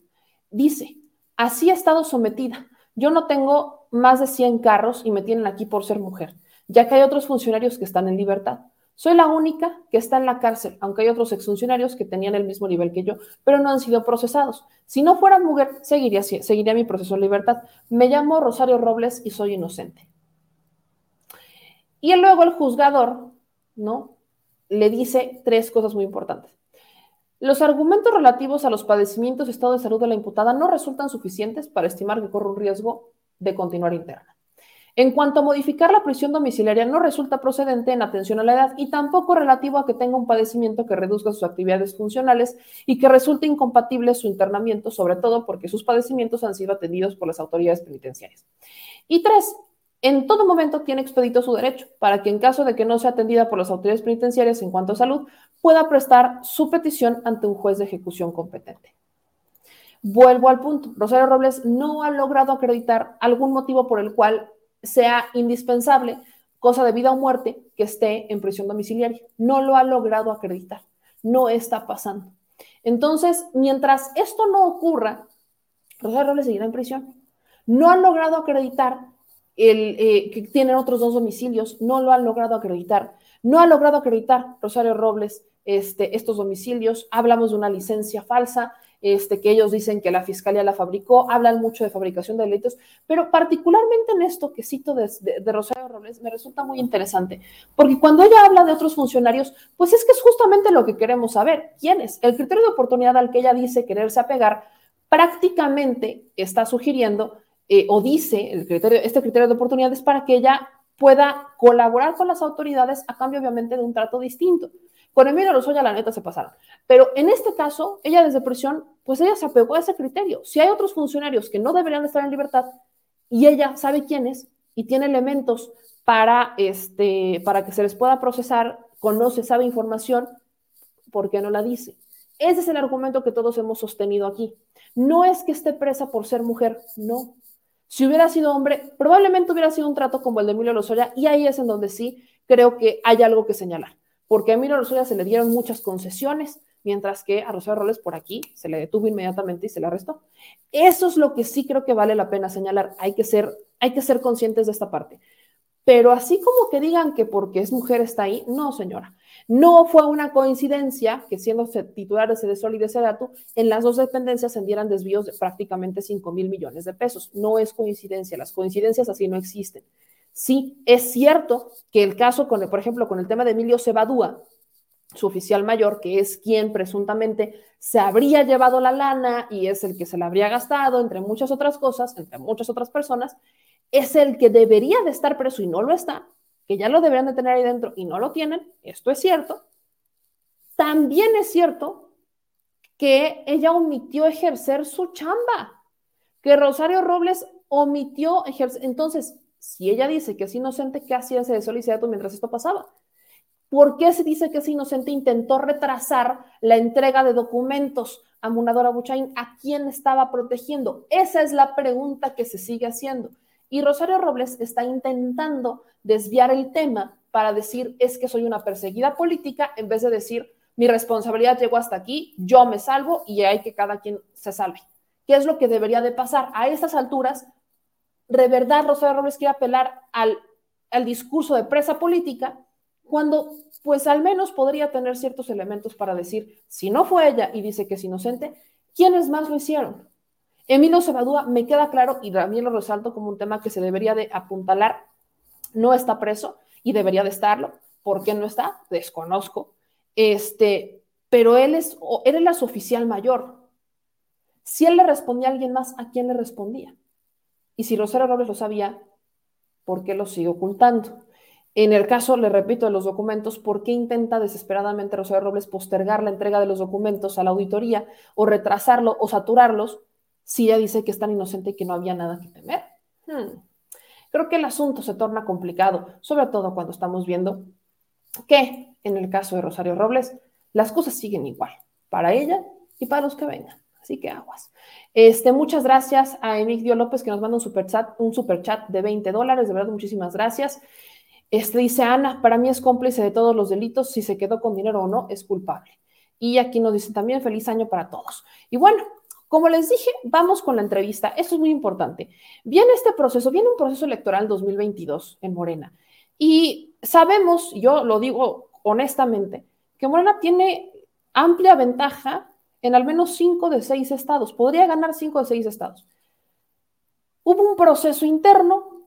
dice, así he estado sometida, yo no tengo más de 100 carros y me tienen aquí por ser mujer, ya que hay otros funcionarios que están en libertad. Soy la única que está en la cárcel, aunque hay otros exfuncionarios que tenían el mismo nivel que yo, pero no han sido procesados. Si no fuera mujer, seguiría, mi proceso de libertad. Me llamo Rosario Robles y soy inocente. Y luego el juzgador, ¿no? Le dice tres cosas muy importantes. Los argumentos relativos a los padecimientos y estado de salud de la imputada no resultan suficientes para estimar que corre un riesgo de continuar interna. En cuanto a modificar la prisión domiciliaria, no resulta procedente en atención a la edad y tampoco relativo a que tenga un padecimiento que reduzca sus actividades funcionales y que resulte incompatible su internamiento, sobre todo porque sus padecimientos han sido atendidos por las autoridades penitenciarias. Y tres, en todo momento tiene expedito su derecho para que en caso de que no sea atendida por las autoridades penitenciarias en cuanto a salud, pueda prestar su petición ante un juez de ejecución competente. Vuelvo al punto. Rosario Robles no ha logrado acreditar algún motivo por el cual sea indispensable, cosa de vida o muerte, que esté en prisión domiciliaria. No lo ha logrado acreditar, no está pasando. Entonces, mientras esto no ocurra, Rosario Robles seguirá en prisión. No han logrado acreditar el, eh, que tienen otros dos domicilios, no lo han logrado acreditar. No ha logrado acreditar Rosario Robles este, estos domicilios. Hablamos de una licencia falsa. Este, que ellos dicen que la fiscalía la fabricó, hablan mucho de fabricación de delitos, pero particularmente en esto que cito de, Rosario Robles me resulta muy interesante, porque cuando ella habla de otros funcionarios, pues es que es justamente lo que queremos saber, ¿quiénes? El criterio de oportunidad al que ella dice quererse apegar prácticamente está sugiriendo eh, o dice el criterio, este criterio de oportunidad es para que ella pueda colaborar con las autoridades a cambio obviamente de un trato distinto. Con Emilio Lozoya, la neta, se pasaron. Pero en este caso, ella desde prisión, pues ella se apegó a ese criterio. Si hay otros funcionarios que no deberían estar en libertad y ella sabe quiénes y tiene elementos para, este, para que se les pueda procesar, conoce, sabe información, ¿por qué no la dice? Ese es el argumento que todos hemos sostenido aquí. No es que esté presa por ser mujer, no. Si hubiera sido hombre, probablemente hubiera sido un trato como el de Emilio Lozoya y ahí es en donde sí creo que hay algo que señalar porque a Emilio Lozoya se le dieron muchas concesiones, mientras que a Rosario Robles por aquí se le detuvo inmediatamente y se le arrestó. Eso es lo que sí creo que vale la pena señalar. Hay que ser, hay que ser conscientes de esta parte. Pero así como que digan que porque es mujer está ahí, no, señora. No fue una coincidencia que siendo titulares de Sol y de Sedatu, en las dos dependencias se dieran desvíos de prácticamente 5 mil millones de pesos. No es coincidencia, las coincidencias así no existen. Sí, es cierto que el caso, con, por ejemplo, con el tema de Emilio Cebadúa, su oficial mayor, que es quien presuntamente se habría llevado la lana y es el que se la habría gastado, entre muchas otras cosas, entre muchas otras personas, es el que debería de estar preso y no lo está, que ya lo deberían de tener ahí dentro y no lo tienen, esto es cierto. También es cierto que ella omitió ejercer su chamba, que Rosario Robles omitió ejercer, entonces, si ella dice que es inocente, ¿qué hacía ese solicitado mientras esto pasaba? ¿Por qué se dice que es inocente? Intentó retrasar la entrega de documentos a Munadora Buchain. ¿A quién estaba protegiendo? Esa es la pregunta que se sigue haciendo. Y Rosario Robles está intentando desviar el tema para decir es que soy una perseguida política en vez de decir mi responsabilidad llegó hasta aquí, yo me salvo y hay que cada quien se salve. ¿Qué es lo que debería de pasar? A estas alturas, de verdad Rosario Robles quiere apelar al, al discurso de presa política, cuando pues al menos podría tener ciertos elementos para decir, si no fue ella y dice que es inocente, ¿quiénes más lo hicieron? Emilio Cebadúa me queda claro y también lo resalto como un tema que se debería de apuntalar, no está preso y debería de estarlo. ¿Por qué no está? Desconozco. Este, pero él es, él era su oficial mayor. Si él le respondía a alguien más, ¿a quién le respondía? Y si Rosario Robles lo sabía, ¿por qué lo sigue ocultando? En el caso, le repito, de los documentos, ¿por qué intenta desesperadamente Rosario Robles postergar la entrega de los documentos a la auditoría o retrasarlo o saturarlos si ella dice que es tan inocente y que no había nada que temer? Hmm. Creo que el asunto se torna complicado, sobre todo cuando estamos viendo que en el caso de Rosario Robles las cosas siguen igual para ella y para los que vengan. Así que aguas. Este, muchas gracias a Emilio López que nos manda un super chat, un super chat de 20 dólares. De verdad, muchísimas gracias. Este dice Ana, para mí es cómplice de todos los delitos. Si se quedó con dinero o no, es culpable. Y aquí nos dice también feliz año para todos. Y bueno, como les dije, vamos con la entrevista. Esto es muy importante. Viene este proceso, viene un proceso electoral 2022 en Morena. Y sabemos, yo lo digo honestamente, que Morena tiene amplia ventaja en al menos cinco de seis estados. Podría ganar cinco de seis estados. Hubo un proceso interno,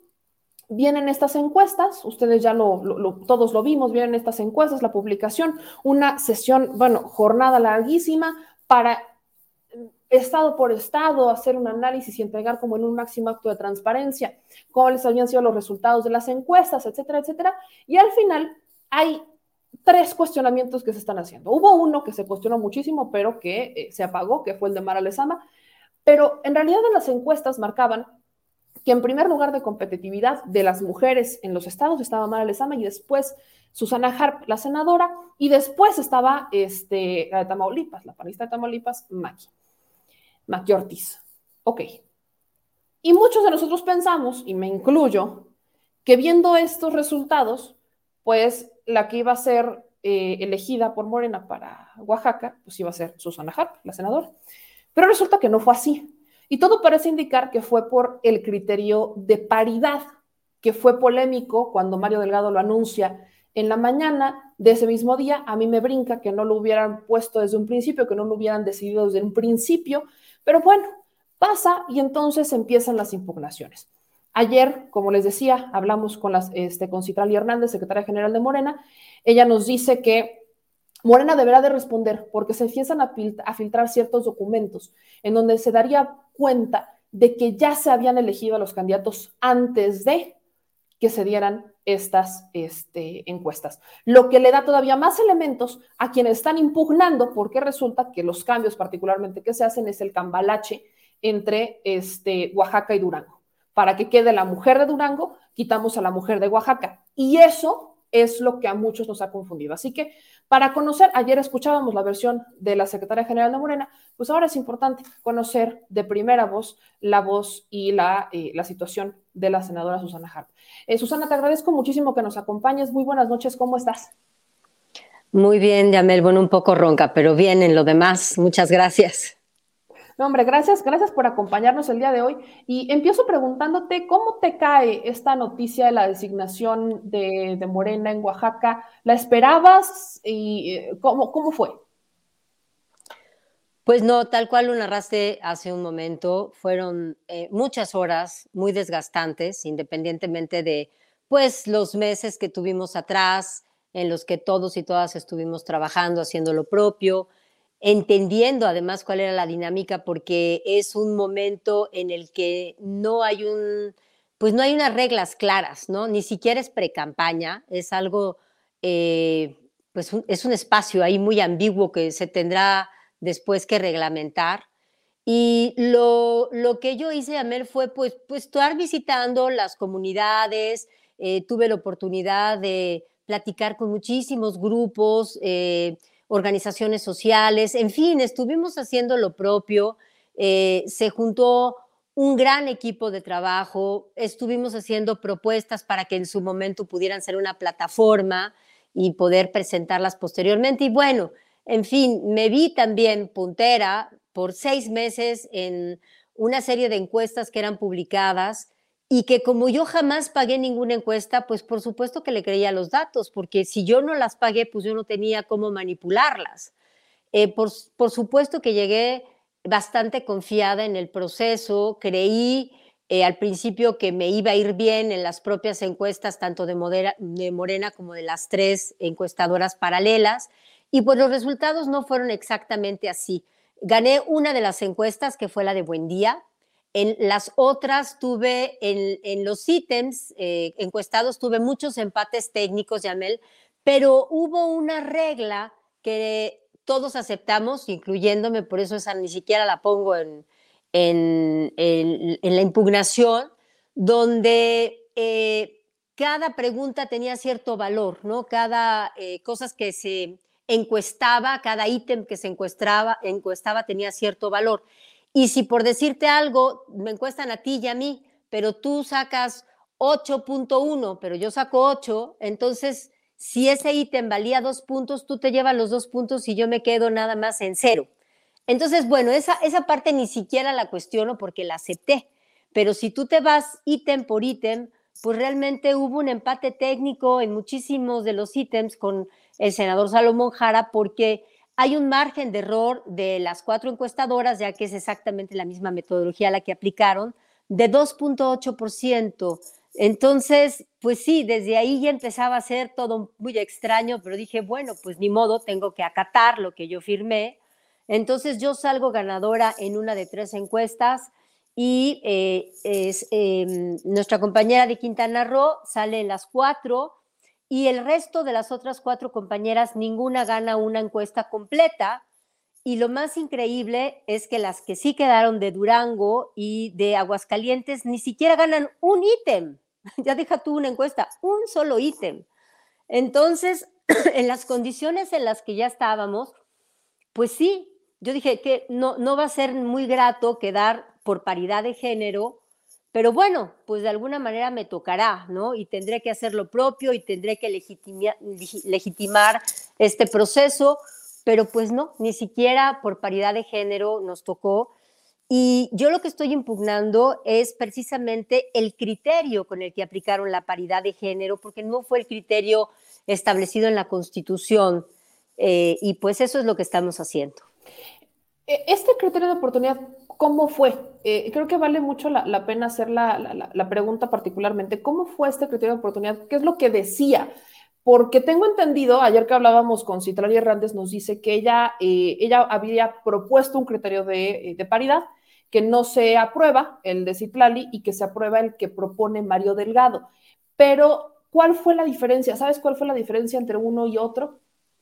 vienen estas encuestas, ustedes ya lo, todos lo vimos, vienen estas encuestas, la publicación, una sesión, bueno, jornada larguísima para estado por estado hacer un análisis y entregar como en un máximo acto de transparencia cuáles habían sido los resultados de las encuestas, etcétera, etcétera. Y al final hay tres cuestionamientos que se están haciendo. Hubo uno que se cuestionó muchísimo, pero que eh, se apagó, que fue el de Mara Lezama, pero en realidad en las encuestas marcaban que en primer lugar de competitividad de las mujeres en los estados estaba Mara Lezama y después Susana Harp, la senadora, y después estaba este, la de Tamaulipas, la panista de Tamaulipas, Maki, Maki Ortiz. Ok. Y muchos de nosotros pensamos, y me incluyo, que viendo estos resultados, pues la que iba a ser eh, elegida por Morena para Oaxaca, pues iba a ser Susana Harp, la senadora. Pero resulta que no fue así. Y todo parece indicar que fue por el criterio de paridad, que fue polémico cuando Mario Delgado lo anuncia En la mañana de ese mismo día, a mí me brinca que no lo hubieran puesto desde un principio, que no lo hubieran decidido desde un principio, pero bueno, pasa y entonces empiezan las impugnaciones. Ayer, como les decía, hablamos con, las, este, Hernández, secretaria general de Morena. Ella nos dice que Morena deberá de responder porque se empiezan a, a filtrar ciertos documentos en donde se daría cuenta de que ya se habían elegido a los candidatos antes de que se dieran estas este, encuestas, lo que le da todavía más elementos a quienes están impugnando, porque resulta que los cambios particularmente que se hacen es el cambalache entre este, Oaxaca y Durango. Para que quede la mujer de Durango, quitamos a la mujer de Oaxaca. Y eso es lo que a muchos nos ha confundido. Así que para conocer, ayer escuchábamos la versión de la secretaria general de Morena, pues ahora es importante conocer de primera voz la voz y la, eh, la situación de la senadora Susana Hart. Eh, Susana, te agradezco muchísimo que nos acompañes. Muy buenas noches, ¿cómo estás? Muy bien, Yamel, bueno, un poco ronca, pero bien en lo demás. Muchas gracias. No, hombre, gracias, gracias por acompañarnos el día de hoy. Y empiezo preguntándote cómo te cae esta noticia de la designación de, Morena en Oaxaca. ¿La esperabas y eh, cómo, cómo fue? Pues no, tal cual lo narraste hace un momento, fueron eh, muchas horas muy desgastantes, independientemente de pues los meses que tuvimos atrás, en los que todos y todas estuvimos trabajando, haciendo lo propio, entendiendo además cuál era la dinámica, porque es un momento en el que no hay un, pues no hay unas reglas claras, ¿no? Ni siquiera es pre-campaña, es algo, eh, pues es un espacio ahí muy ambiguo que se tendrá después que reglamentar. Y lo, lo que yo hice, Amel, fue pues, pues estar visitando las comunidades, eh, tuve la oportunidad de platicar con muchísimos grupos, eh, organizaciones sociales, en fin, estuvimos haciendo lo propio, eh, se juntó un gran equipo de trabajo, estuvimos haciendo propuestas para que en su momento pudieran ser una plataforma y poder presentarlas posteriormente. Y bueno, en fin, me vi también puntera por seis meses en una serie de encuestas que eran publicadas y que como yo jamás pagué ninguna encuesta, pues por supuesto que le creía los datos, porque si yo no las pagué, pues yo no tenía cómo manipularlas. Eh, por, por, supuesto que llegué bastante confiada en el proceso, creí eh, al principio que me iba a ir bien en las propias encuestas, tanto de, de Morena como de las tres encuestadoras paralelas, y pues los resultados no fueron exactamente así. Gané una de las encuestas, que fue la de Buen Día, en las otras tuve, en, los ítems eh, encuestados, tuve muchos empates técnicos, Yamel, pero hubo una regla que todos aceptamos, incluyéndome, por eso esa ni siquiera la pongo en, la impugnación, donde eh, cada pregunta tenía cierto valor, ¿no? Cada eh, cosa que se encuestaba, cada ítem que se encuestaba, encuestaba tenía cierto valor. Y si por decirte algo, me encuestan a ti y a mí, pero tú sacas 8.1, pero yo saco 8, entonces si ese ítem valía dos puntos, tú te llevas los dos puntos y yo me quedo nada más en cero. Entonces, bueno, esa, esa parte ni siquiera la cuestiono porque la acepté, pero si tú te vas ítem por ítem, pues realmente hubo un empate técnico en muchísimos de los ítems con el senador Salomón Jara porque hay un margen de error de las cuatro encuestadoras, ya que es exactamente la misma metodología la que aplicaron, de 2.8%. Entonces, pues sí, desde ahí ya empezaba a ser todo muy extraño, pero dije, bueno, pues ni modo, tengo que acatar lo que yo firmé. Entonces yo salgo ganadora en una de tres encuestas y eh, es, em, nuestra compañera de Quintana Roo sale en las cuatro y el resto de las otras cuatro compañeras, ninguna gana una encuesta completa. Y lo más increíble es que las que sí quedaron de Durango y de Aguascalientes ni siquiera ganan un ítem. Ya deja tú una encuesta, un solo ítem. Entonces, en las condiciones en las que ya estábamos, pues sí, yo dije que no, no va a ser muy grato quedar por paridad de género pero bueno, pues de alguna manera me tocará, ¿no? Y tendré que hacer lo propio y tendré que legitimar este proceso, pero pues no, ni siquiera por paridad de género nos tocó. Y yo lo que estoy impugnando es precisamente el criterio con el que aplicaron la paridad de género, porque no fue el criterio establecido en la Constitución. Eh, y pues eso es lo que estamos haciendo. E, este criterio de oportunidad, ¿cómo fue? Eh, creo que vale mucho la, pena hacer la, pregunta particularmente. ¿Cómo fue este criterio de oportunidad? ¿Qué es lo que decía? Porque tengo entendido, ayer que hablábamos con Citlali Hernández, nos dice que ella, eh, ella había propuesto un criterio de, de paridad que no se aprueba el de Citlali y que se aprueba el que propone Mario Delgado. Pero, ¿cuál fue la diferencia? ¿Sabes cuál fue la diferencia entre uno y otro?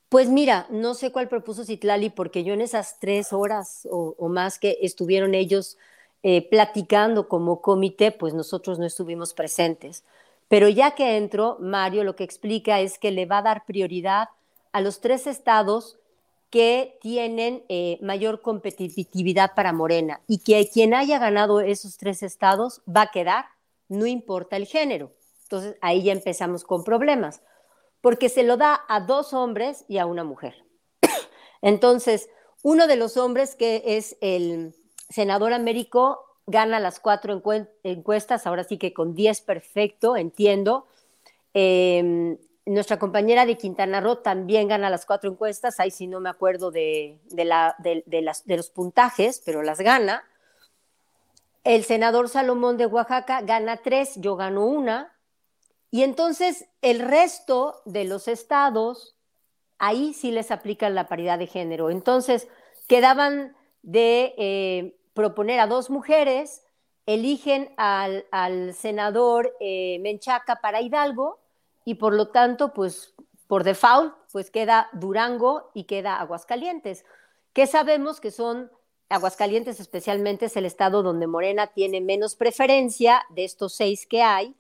Pues mira, no sé cuál propuso Citlali, porque yo en esas tres horas o, más que estuvieron ellos eh, platicando como comité, pues nosotros no estuvimos presentes. Pero ya que entró, Mario lo que explica es que le va a dar prioridad a los tres estados que tienen eh, mayor competitividad para Morena y que quien haya ganado esos tres estados va a quedar, no importa el género. Entonces ahí ya empezamos con problemas, porque se lo da a dos hombres y a una mujer. Entonces, uno de los hombres, que es el senador Américo, gana las cuatro encuestas, ahora sí que con 10 perfecto, entiendo. Em, nuestra compañera de Quintana Roo también gana las cuatro encuestas, ahí sí no me acuerdo de, la, las, de los puntajes, pero las gana. El senador Salomón de Oaxaca gana tres, yo gano una. Y entonces el resto de los estados, ahí sí les aplican la paridad de género. Entonces quedaban de eh, proponer a dos mujeres, eligen al, senador eh, Menchaca para Hidalgo, y por lo tanto, pues por default, pues queda Durango y queda Aguascalientes, que sabemos que son Aguascalientes especialmente es el estado donde Morena tiene menos preferencia de estos seis que hay,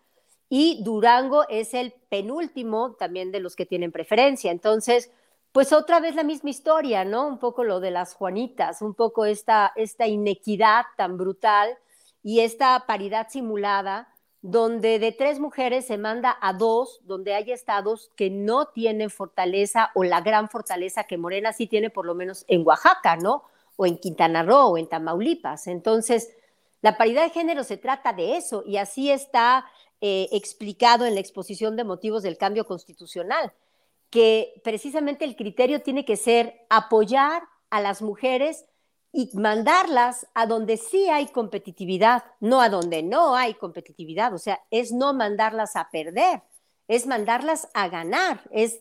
y Durango es el penúltimo también de los que tienen preferencia. Entonces, pues otra vez la misma historia, ¿no? Un poco lo de las Juanitas, un poco esta, esta inequidad tan brutal y esta paridad simulada donde de tres mujeres se manda a dos, donde hay estados que no tienen fortaleza o la gran fortaleza que Morena sí tiene, por lo menos en Oaxaca, ¿no? O en Quintana Roo o en Tamaulipas. Entonces, la paridad de género se trata de eso y así está eh, explicado en la exposición de motivos del cambio constitucional, que precisamente el criterio tiene que ser apoyar a las mujeres y mandarlas a donde sí hay competitividad, no a donde no hay competitividad. O sea, es no mandarlas a perder, es mandarlas a ganar, es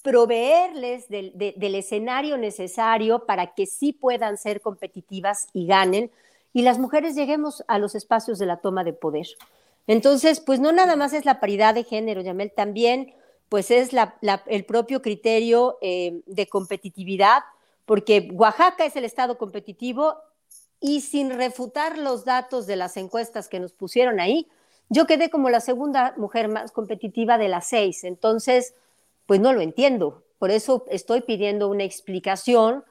proveerles del, escenario necesario para que sí puedan ser competitivas y ganen y las mujeres lleguemos a los espacios de la toma de poder. Entonces, pues no nada más es la paridad de género, Yamel, también pues es el propio criterio eh, de competitividad porque Oaxaca es el estado competitivo y sin refutar los datos de las encuestas que nos pusieron ahí, yo quedé como la segunda mujer más competitiva de las seis. Entonces, pues no lo entiendo. Por eso estoy pidiendo una explicación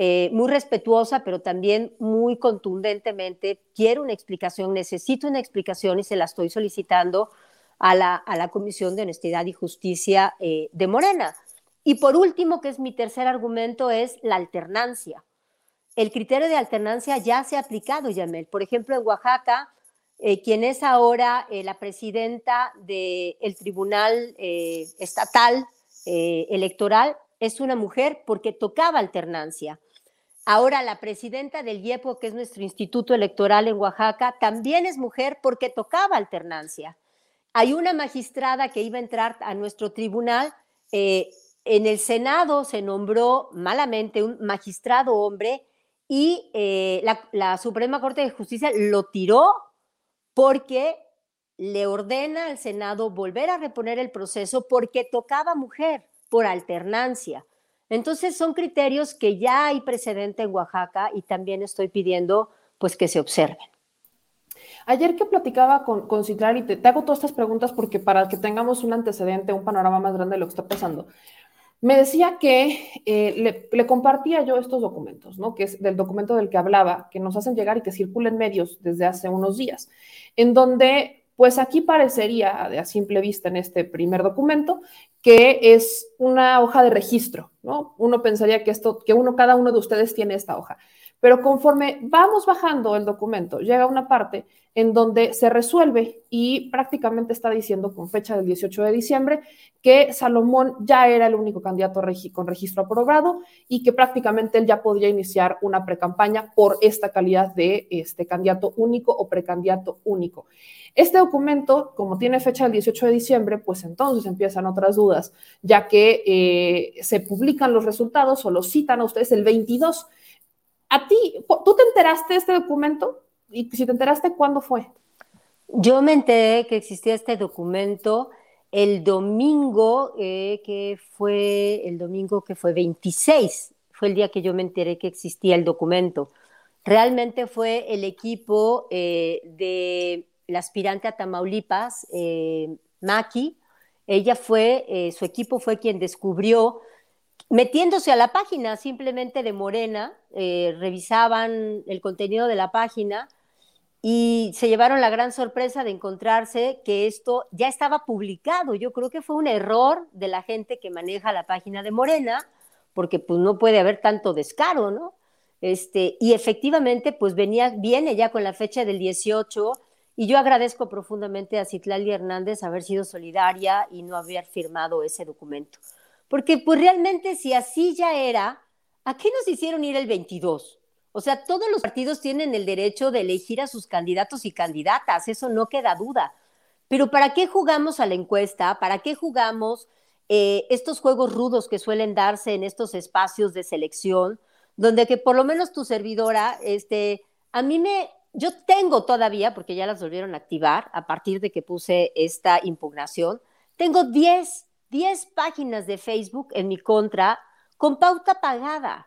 eh, muy respetuosa, pero también muy contundentemente. Quiero una explicación, necesito una explicación y se la estoy solicitando a la, Comisión de Honestidad y Justicia eh, de Morena. Y por último, que es mi tercer argumento, es la alternancia. El criterio de alternancia ya se ha aplicado, Yamel. Por ejemplo, en Oaxaca, eh, quien es ahora eh, la presidenta del Tribunal eh, Estatal Electoral es una mujer porque tocaba alternancia. Ahora la presidenta del IEPO, que es nuestro instituto electoral en Oaxaca, también es mujer porque tocaba alternancia. Hay una magistrada que iba a entrar a nuestro tribunal en el Senado se nombró malamente un magistrado hombre y eh, la, Suprema Corte de Justicia lo tiró porque le ordena al Senado volver a reponer el proceso porque tocaba mujer por alternancia. Entonces son criterios que ya hay precedente en Oaxaca y también estoy pidiendo pues que se observen. Ayer que platicaba con, con y te, hago todas estas preguntas porque para que tengamos un antecedente, un panorama más grande de lo que está pasando, me decía que eh, le, compartía yo estos documentos, ¿no? Que es del documento del que hablaba, que nos hacen llegar y que circulan en medios desde hace unos días, en donde, pues aquí parecería, de a simple vista en este primer documento, que es una hoja de registro, ¿no? Uno pensaría que esto, que uno, cada uno de ustedes tiene esta hoja. Pero conforme vamos bajando el documento, llega una parte en donde se resuelve y prácticamente está diciendo con fecha del 18 de diciembre que Salomón ya era el único candidato con registro aprobado y que prácticamente él ya podía iniciar una precampaña por esta calidad de este candidato único o precandidato único. Este documento, como tiene fecha del 18 de diciembre, pues entonces empiezan otras dudas, ya que eh, se publican los resultados o los citan a ustedes el 22 a ti, ¿tú te enteraste de este documento? Y si te enteraste, ¿cuándo fue? Yo me enteré que existía este documento el domingo, eh, que fue el domingo que fue 26, fue el día que yo me enteré que existía el documento. Realmente fue el equipo eh, de la aspirante a Tamaulipas, eh, Maki. Ella fue, su equipo fue quien descubrió metiéndose a la página simplemente de Morena, eh, revisaban el contenido de la página y se llevaron la gran sorpresa de encontrarse que esto ya estaba publicado. Yo creo que fue un error de la gente que maneja la página de Morena, porque pues no puede haber tanto descaro, ¿no? Este, y efectivamente, pues venía, viene ya con la fecha del 18, y yo agradezco profundamente a Citlali Hernández haber sido solidaria y no haber firmado ese documento. Porque pues realmente si así ya era, ¿a qué nos hicieron ir el 22? O sea, todos los partidos tienen el derecho de elegir a sus candidatos y candidatas, eso no queda duda. Pero ¿para qué jugamos a la encuesta? ¿Para qué jugamos eh, estos juegos rudos que suelen darse en estos espacios de selección, donde que por lo menos tu servidora, este, a mí me, yo tengo todavía, porque ya las volvieron a activar a partir de que puse esta impugnación, tengo 10 10 páginas de Facebook en mi contra con pauta pagada.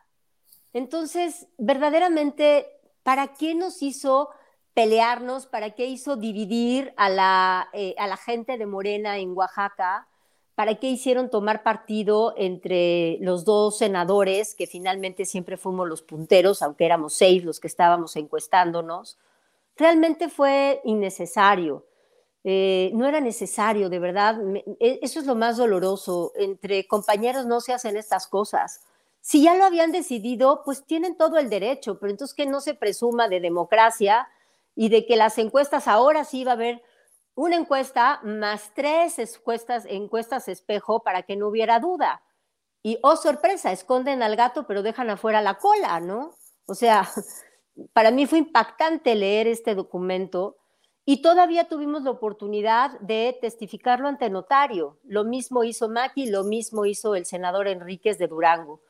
Entonces, verdaderamente, ¿para qué nos hizo pelearnos? ¿Para qué hizo dividir a la, eh, a la gente de Morena en Oaxaca? ¿Para qué hicieron tomar partido entre los dos senadores, que finalmente siempre fuimos los punteros, aunque éramos seis los que estábamos encuestándonos? Realmente fue innecesario. Eh, no era necesario, de verdad. E, eso es lo más doloroso. Entre compañeros no se hacen estas cosas. Si ya lo habían decidido, pues tienen todo el derecho, pero entonces que no se presuma de democracia y de que las encuestas ahora sí va a haber una encuesta más tres encuestas, encuestas espejo para que no hubiera duda. Y, oh sorpresa, esconden al gato pero dejan afuera la cola, ¿no? O sea, para mí fue impactante leer este documento y todavía tuvimos la oportunidad de testificarlo ante notario. Lo mismo hizo Maki, lo mismo hizo el senador Enríquez de Durango.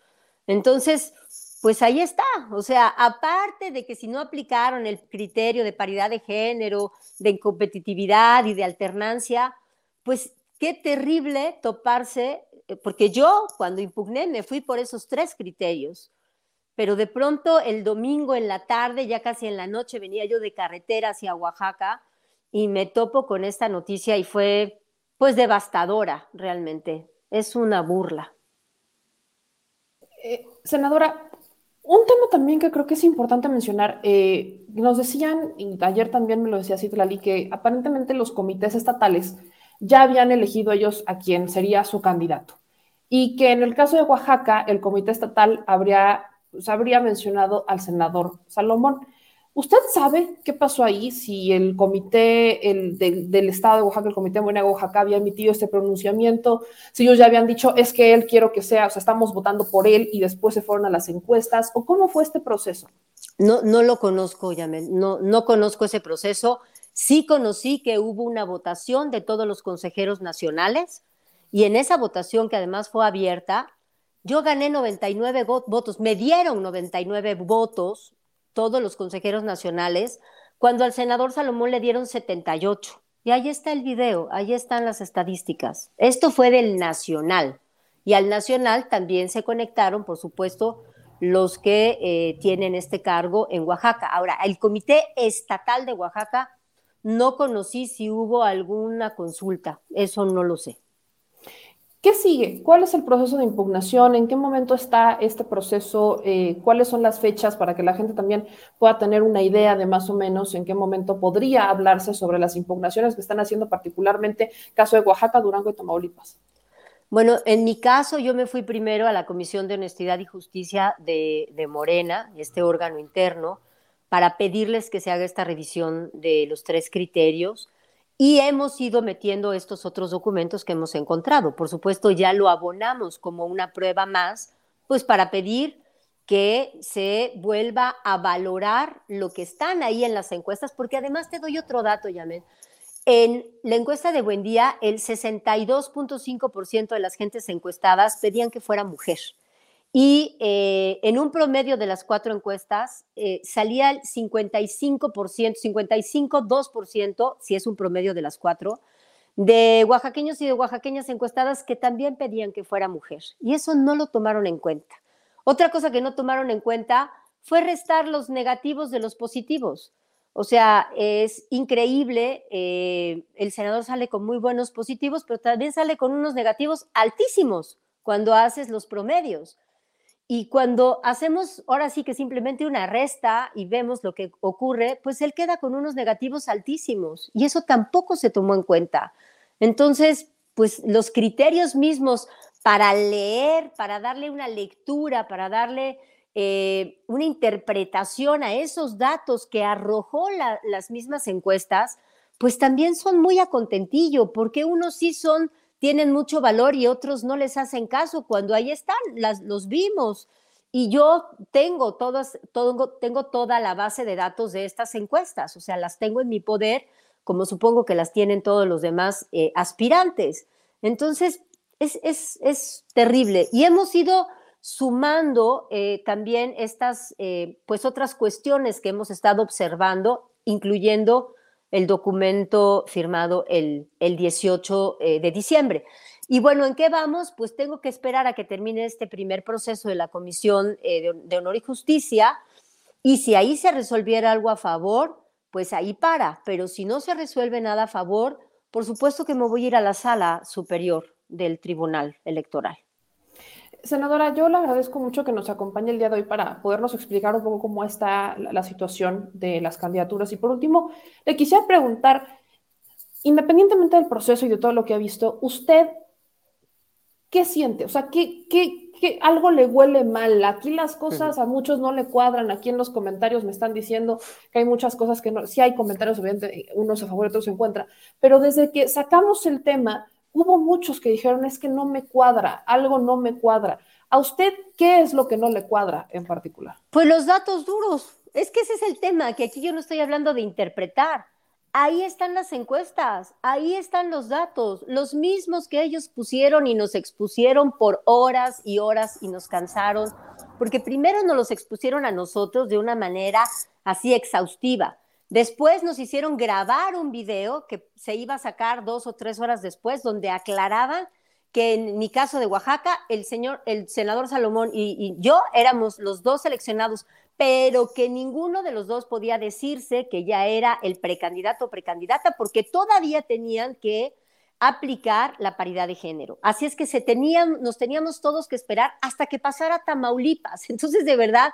Entonces, pues ahí está. O sea, aparte de que si no aplicaron el criterio de paridad de género, de competitividad y de alternancia, pues qué terrible toparse, eh, porque yo cuando impugné me fui por esos tres criterios pero de pronto el domingo en la tarde, ya casi en la noche, venía yo de carretera hacia Oaxaca y me topo con esta noticia y fue pues devastadora realmente. Es una burla. Eh, senadora, un tema también que creo que es importante mencionar, eh, nos decían, y ayer también me lo decía Citlali, que aparentemente los comités estatales ya habían elegido ellos a quien sería su candidato y que en el caso de Oaxaca el comité estatal habría pues, habría mencionado al senador Salomón. ¿Usted sabe qué pasó ahí? Si el comité el, del, Estado de Oaxaca, el Comité de de Oaxaca, había emitido este pronunciamiento, si ellos ya habían dicho, es que él quiero que sea, o sea, estamos votando por él y después se fueron a las encuestas, o cómo fue este proceso? No, no lo conozco, Yamel, no, no conozco ese proceso. Sí conocí que hubo una votación de todos los consejeros nacionales y en esa votación, que además fue abierta, yo gané 99 votos, me dieron 99 votos todos los consejeros nacionales, cuando al senador Salomón le dieron 78. Y ahí está el video, ahí están las estadísticas. Esto fue del nacional. Y al nacional también se conectaron, por supuesto, los que eh, tienen este cargo en Oaxaca. Ahora, el Comité Estatal de Oaxaca, no conocí si hubo alguna consulta, eso no lo sé. ¿Qué sigue? ¿Cuál es el proceso de impugnación? ¿En qué momento está este proceso? Eh, ¿Cuáles son las fechas para que la gente también pueda tener una idea de más o menos en qué momento podría hablarse sobre las impugnaciones que están haciendo particularmente caso de Oaxaca, Durango y Tamaulipas? Bueno, en mi caso yo me fui primero a la Comisión de Honestidad y Justicia de, de Morena, este órgano interno, para pedirles que se haga esta revisión de los tres criterios y hemos ido metiendo estos otros documentos que hemos encontrado. Por supuesto, ya lo abonamos como una prueba más, pues para pedir que se vuelva a valorar lo que están ahí en las encuestas, porque además te doy otro dato, Yamen. En la encuesta de Buen Día, el 62.5% de las gentes encuestadas pedían que fuera mujer. Y eh, en un promedio de las cuatro encuestas eh, salía el 55%, 55,2%, si es un promedio de las cuatro, de oaxaqueños y de oaxaqueñas encuestadas que también pedían que fuera mujer. Y eso no lo tomaron en cuenta. Otra cosa que no tomaron en cuenta fue restar los negativos de los positivos. O sea, es increíble, eh, el senador sale con muy buenos positivos, pero también sale con unos negativos altísimos cuando haces los promedios. Y cuando hacemos ahora sí que simplemente una resta y vemos lo que ocurre, pues él queda con unos negativos altísimos y eso tampoco se tomó en cuenta. Entonces, pues los criterios mismos para leer, para darle una lectura, para darle eh, una interpretación a esos datos que arrojó las mismas encuestas, pues también son muy a contentillo, porque unos sí son, tienen mucho valor y otros no les hacen caso cuando ahí están, los vimos. Y yo tengo, todas, tengo toda la base de datos de estas encuestas, o sea, las tengo en mi poder, como supongo que las tienen todos los demás eh, aspirantes. Entonces, es, es, es terrible. Y hemos ido sumando eh, también estas, eh, pues otras cuestiones que hemos estado observando, incluyendo el documento firmado el, el 18 eh, de diciembre. Y bueno, ¿en qué vamos? Pues tengo que esperar a que termine este primer proceso de la Comisión de, de Honor y Justicia y si ahí se resolviera algo a favor, pues ahí para, pero si no se resuelve nada a favor, por supuesto que me voy a ir a la sala superior del Tribunal Electoral. Senadora, yo le agradezco mucho que nos acompañe el día de hoy para podernos explicar un poco cómo está la, situación de las candidaturas. Y por último, le quisiera preguntar, independientemente del proceso y de todo lo que ha visto, ¿usted qué siente? O sea, ¿qué, qué, algo le huele mal? Aquí las cosas a muchos no le cuadran. Aquí en los comentarios me están diciendo que hay muchas cosas que no, sí hay comentarios, obviamente, unos a favor y otros en contra, pero desde que sacamos el tema, hubo muchos que dijeron, es que no me cuadra, algo no me cuadra. ¿A usted qué es lo que no le cuadra en particular? Pues los datos duros. Es que ese es el tema, que aquí yo no estoy hablando de interpretar. Ahí están las encuestas, ahí están los datos, los mismos que ellos pusieron y nos expusieron por horas y horas y nos cansaron, porque primero nos los expusieron a nosotros de una manera así exhaustiva. Después nos hicieron grabar un video que se iba a sacar dos o tres horas después, donde aclaraban que en mi caso de Oaxaca, el señor, el senador Salomón y, yo éramos los dos seleccionados, pero que ninguno de los dos podía decirse que ya era el precandidato o precandidata, porque todavía tenían que aplicar la paridad de género. Así es que se tenían, nos teníamos todos que esperar hasta que pasara Tamaulipas. Entonces, de verdad,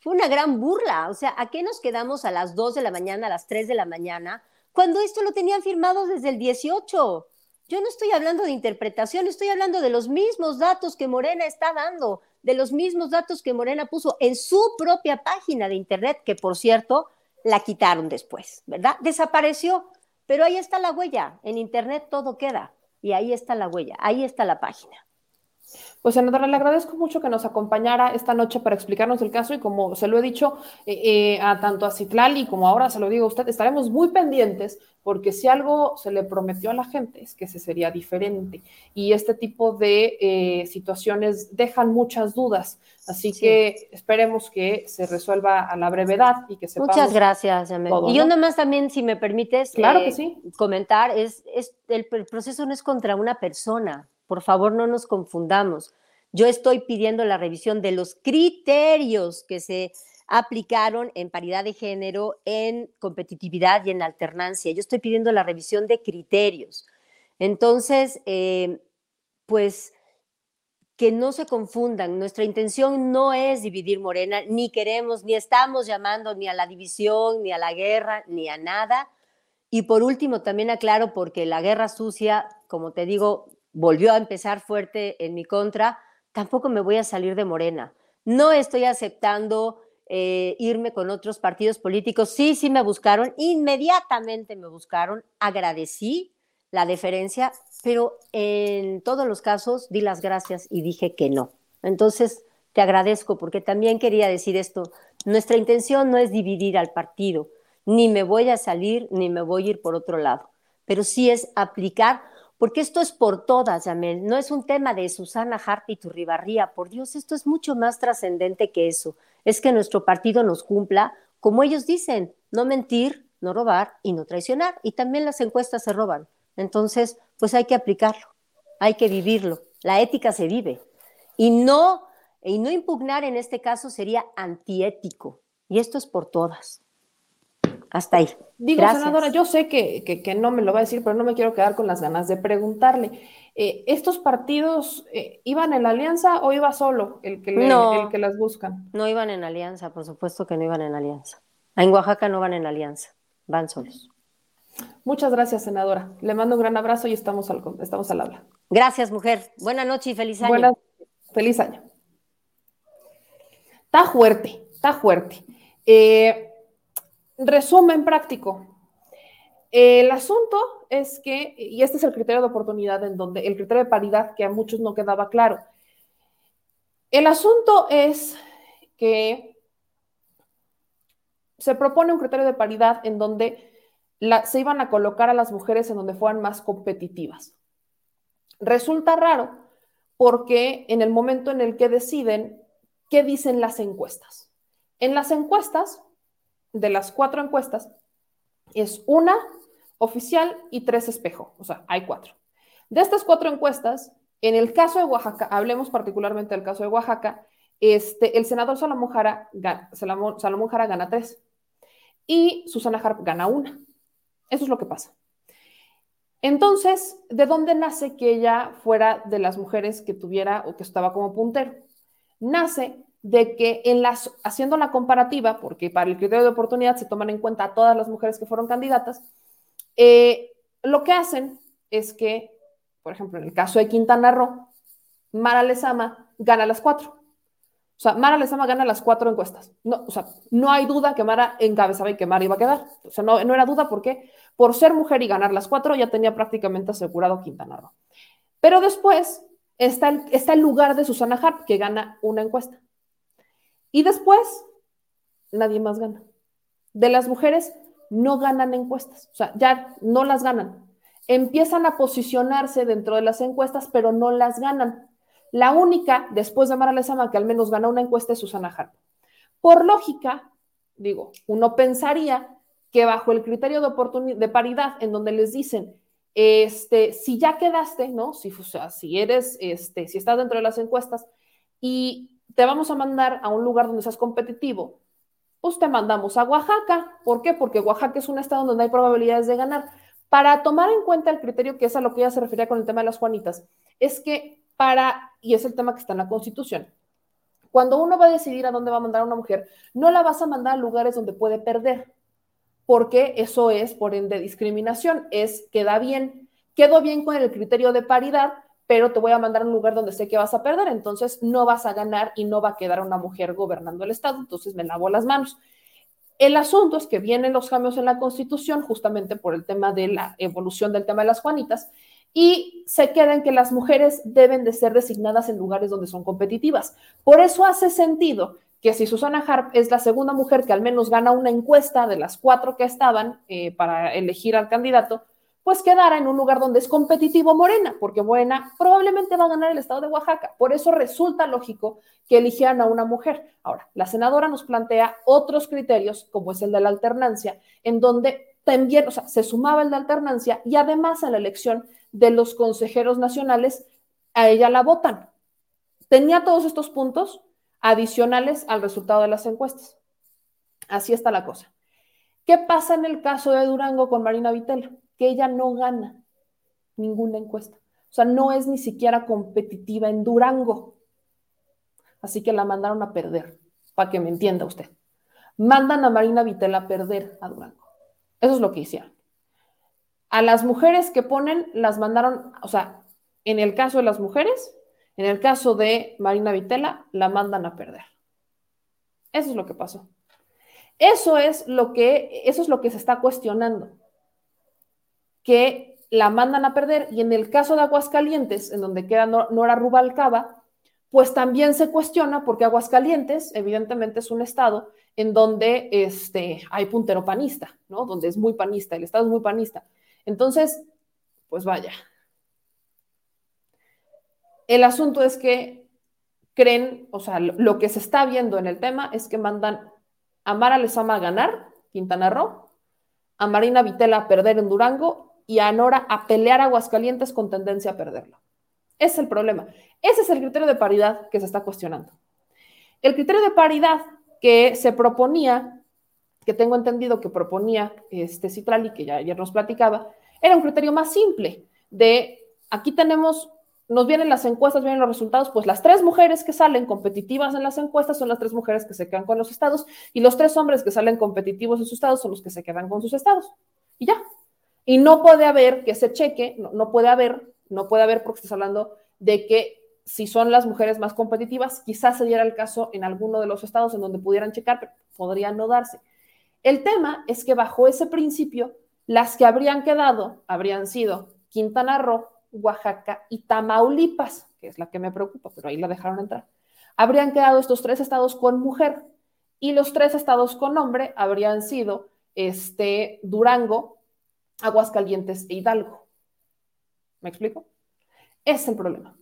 fue una gran burla. O sea, ¿a qué nos quedamos a las 2 de la mañana, a las 3 de la mañana, cuando esto lo tenían firmado desde el 18? Yo no estoy hablando de interpretación, estoy hablando de los mismos datos que Morena está dando, de los mismos datos que Morena puso en su propia página de Internet, que por cierto, la quitaron después, ¿verdad? Desapareció, pero ahí está la huella. En Internet todo queda y ahí está la huella, ahí está la página. Pues senadora, le agradezco mucho que nos acompañara esta noche para explicarnos el caso y como se lo he dicho eh, eh, a tanto a Citlali como ahora se lo digo a usted, estaremos muy pendientes porque si algo se le prometió a la gente es que se sería diferente y este tipo de eh, situaciones dejan muchas dudas, así que esperemos que se resuelva a la brevedad y que se Muchas gracias, Y yo nomás también, si me permites, claro que sí. comentar, es, es el proceso no es contra una persona, por favor, no nos confundamos. Yo estoy pidiendo la revisión de los criterios que se aplicaron en paridad de género, en competitividad y en alternancia. Yo estoy pidiendo la revisión de criterios. Entonces, eh, pues que no se confundan. Nuestra intención no es dividir Morena, ni queremos, ni estamos llamando ni a la división, ni a la guerra, ni a nada. Y por último, también aclaro, porque la guerra sucia, como te digo, volvió a empezar fuerte en mi contra, tampoco me voy a salir de Morena. No estoy aceptando eh, irme con otros partidos políticos. Sí, sí me buscaron, inmediatamente me buscaron, agradecí la deferencia, pero en todos los casos di las gracias y dije que no. Entonces, te agradezco porque también quería decir esto. Nuestra intención no es dividir al partido, ni me voy a salir, ni me voy a ir por otro lado, pero sí es aplicar, porque esto es por todas, Yamel, no es un tema de Susana Hart y Turribarría, por Dios, esto es mucho más trascendente que eso, es que nuestro partido nos cumpla, como ellos dicen, no mentir, no robar y no traicionar, y también las encuestas se roban. Entonces, pues hay que aplicarlo, hay que vivirlo, la ética se vive, y no y no impugnar en este caso sería antiético. Y esto es por todas. Hasta ahí. Digo, senadora, yo sé que, no me lo va a decir, pero no me quiero quedar con las ganas de preguntarle. Eh, ¿Estos partidos eh, iban en alianza o iba solo el que, el que las buscan? No iban en alianza, por supuesto que no iban en alianza. En Oaxaca no van en alianza, van solos. Muchas gracias, senadora. Le mando un gran abrazo y estamos al, estamos al habla. Gracias, mujer. Buenas noches y feliz año. feliz año. Está fuerte, está fuerte. Eh, resumen práctico. El asunto es que, y este es el criterio de oportunidad en donde, el criterio de paridad que a muchos no quedaba claro. El asunto es que se propone un criterio de paridad en donde se iban a colocar a las mujeres en donde fueran más competitivas. Resulta raro porque en el momento en el que deciden, ¿qué dicen las encuestas? En las encuestas, de las cuatro encuestas, es una oficial y tres espejo, o sea, hay cuatro. De estas cuatro encuestas, en el caso de Oaxaca, hablemos particularmente del caso de Oaxaca, este, el senador Salomón gana, Salomón Jara gana tres y Susana Harp gana una. Eso es lo que pasa. Entonces, ¿de dónde nace que ella fuera de las mujeres que tuviera o que estaba como puntero? nace de que en las, haciendo la comparativa, porque para el criterio de oportunidad se toman en cuenta a todas las mujeres que fueron candidatas, eh, lo que hacen es que, por ejemplo, en el caso de Quintana Roo, Mara Lezama gana las cuatro. O sea, Mara Lezama gana las cuatro encuestas. No, o sea, no hay duda que Mara encabezaba y que Mara iba a quedar. O sea, no, no era duda porque por ser mujer y ganar las cuatro ya tenía prácticamente asegurado Quintana Roo. Pero después está el, lugar de Susana Harp, que gana una encuesta. Y después, nadie más gana. De las mujeres no ganan encuestas, o sea, ya no las ganan. Empiezan a posicionarse dentro de las encuestas, pero no las ganan. La única, después de Mara Lezama, que al menos gana una encuesta es Susana Harp. Por lógica, digo, uno pensaría que bajo el criterio de, de paridad, en donde les dicen este, si ya quedaste, ¿no? Si, o sea, si eres, este, si estás dentro de las encuestas y te vamos a mandar a un lugar donde seas competitivo, pues te mandamos a Oaxaca. ¿Por qué? Porque Oaxaca es un estado donde hay probabilidades de ganar. Para tomar en cuenta el criterio que es a lo que ella se refería con el tema de las Juanitas, es que para, y es el tema que está en la Constitución, cuando uno va a decidir a dónde va a mandar a una mujer, no la vas a mandar a lugares donde puede perder porque eso es, por ende, discriminación, es queda bien, quedo bien con el criterio de paridad, pero te voy a mandar a un lugar donde sé que vas a perder, entonces no vas a ganar y no va a quedar una mujer gobernando el Estado, entonces me lavo las manos. El asunto es que vienen los cambios en la Constitución justamente por el tema de la evolución del tema de las Juanitas y se queda en que las mujeres deben de ser designadas en lugares donde son competitivas. Por eso hace sentido que si Susana Harp es la segunda mujer que al menos gana una encuesta de las cuatro que estaban eh, para elegir al candidato, pues quedara en un lugar donde es competitivo Morena, porque Morena probablemente va a ganar el estado de Oaxaca. Por eso resulta lógico que eligieran a una mujer. Ahora, la senadora nos plantea otros criterios, como es el de la alternancia, en donde también, o sea, se sumaba el de alternancia y además a la elección de los consejeros nacionales, a ella la votan. Tenía todos estos puntos, adicionales al resultado de las encuestas. Así está la cosa. ¿Qué pasa en el caso de Durango con Marina Vitelo? Que ella no gana ninguna encuesta. O sea, no es ni siquiera competitiva en Durango. Así que la mandaron a perder, para que me entienda usted. Mandan a Marina Vitela a perder a Durango. Eso es lo que hicieron. A las mujeres que ponen, las mandaron, o sea, En el caso de las mujeres, en el caso de Marina Vitela, la mandan a perder. Eso es lo que pasó. Eso es lo que, eso es lo que se está cuestionando. Que la mandan a perder y en el caso de Aguascalientes, en donde queda Nora Rubalcaba, pues también se cuestiona porque Aguascalientes, evidentemente, es un estado en donde este, hay puntero panista, ¿no? Donde es muy panista, el estado es muy panista. Entonces, pues vaya. El asunto es que creen, o sea, lo, que se está viendo en el tema es que mandan a Mara Lezama a ganar, Quintana Roo, a Marina Vitela a perder en Durango y a Nora a pelear Aguascalientes con tendencia a perderlo. Ese es el problema. Ese es el criterio de paridad que se está cuestionando. El criterio de paridad que se proponía, que tengo entendido que proponía este Citrali, que ya ayer nos platicaba, era un criterio más simple de aquí tenemos, nos vienen las encuestas, vienen los resultados, pues las tres mujeres que salen competitivas en las encuestas son las tres mujeres que se quedan con los estados y los tres hombres que salen competitivos en sus estados son los que se quedan con sus estados. Y ya. Y no puede haber que se cheque, no, no puede haber, no puede haber porque estás hablando de que si son las mujeres más competitivas, quizás se diera el caso en alguno de los estados en donde pudieran checar, pero podría no darse. El tema es que bajo ese principio, las que habrían quedado habrían sido Quintana Roo, Oaxaca y Tamaulipas, que es la que me preocupa, pero ahí la dejaron entrar. Habrían quedado estos tres estados con mujer y los tres estados con hombre habrían sido este, Durango, Aguascalientes e Hidalgo. ¿Me explico? Es el problema.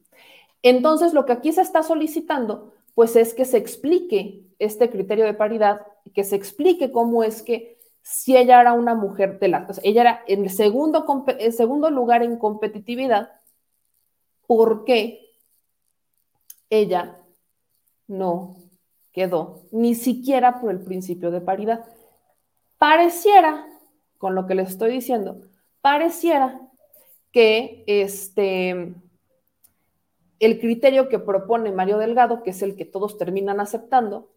Entonces, lo que aquí se está solicitando, pues es que se explique este criterio de paridad, que se explique cómo es que si ella era una mujer de la, ella era en el segundo, el segundo lugar en competitividad, ¿por qué ella no quedó ni siquiera por el principio de paridad? Pareciera, con lo que les estoy diciendo, pareciera que este el criterio que propone Mario Delgado, que es el que todos terminan aceptando,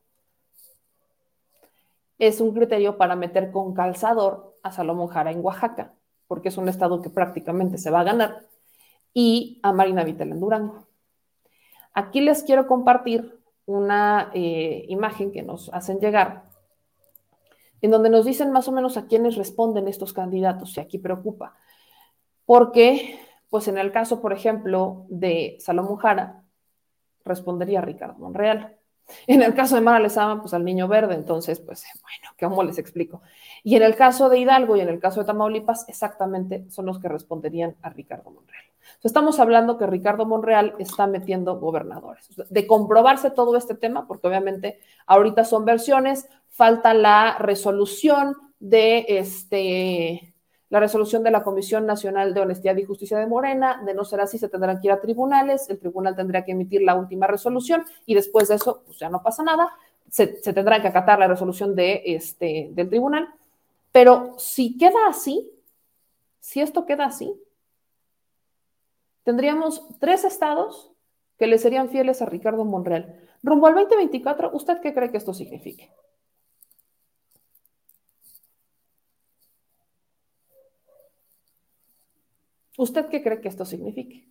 es un criterio para meter con calzador a Salomón Jara en Oaxaca, porque es un estado que prácticamente se va a ganar, y a Marina Vitel en Durango. Aquí les quiero compartir una eh, imagen que nos hacen llegar, en donde nos dicen más o menos a quiénes responden estos candidatos, y aquí preocupa, porque pues en el caso, por ejemplo, de Salomón Jara, respondería Ricardo Monreal. En el caso de Mara Lezama, pues al niño verde, entonces, pues bueno, ¿cómo les explico? Y en el caso de Hidalgo y en el caso de Tamaulipas, exactamente son los que responderían a Ricardo Monreal. Estamos hablando que Ricardo Monreal está metiendo gobernadores. De comprobarse todo este tema, porque obviamente ahorita son versiones, falta la resolución de este la resolución de la Comisión Nacional de Honestidad y Justicia de Morena, de no ser así, se tendrán que ir a tribunales, el tribunal tendría que emitir la última resolución y después de eso, pues ya no pasa nada, se, se tendrá que acatar la resolución de, este, del tribunal. Pero si queda así, si esto queda así, tendríamos tres estados que le serían fieles a Ricardo Monreal. Rumbo al 2024, ¿usted qué cree que esto signifique? ¿Usted qué cree que esto signifique?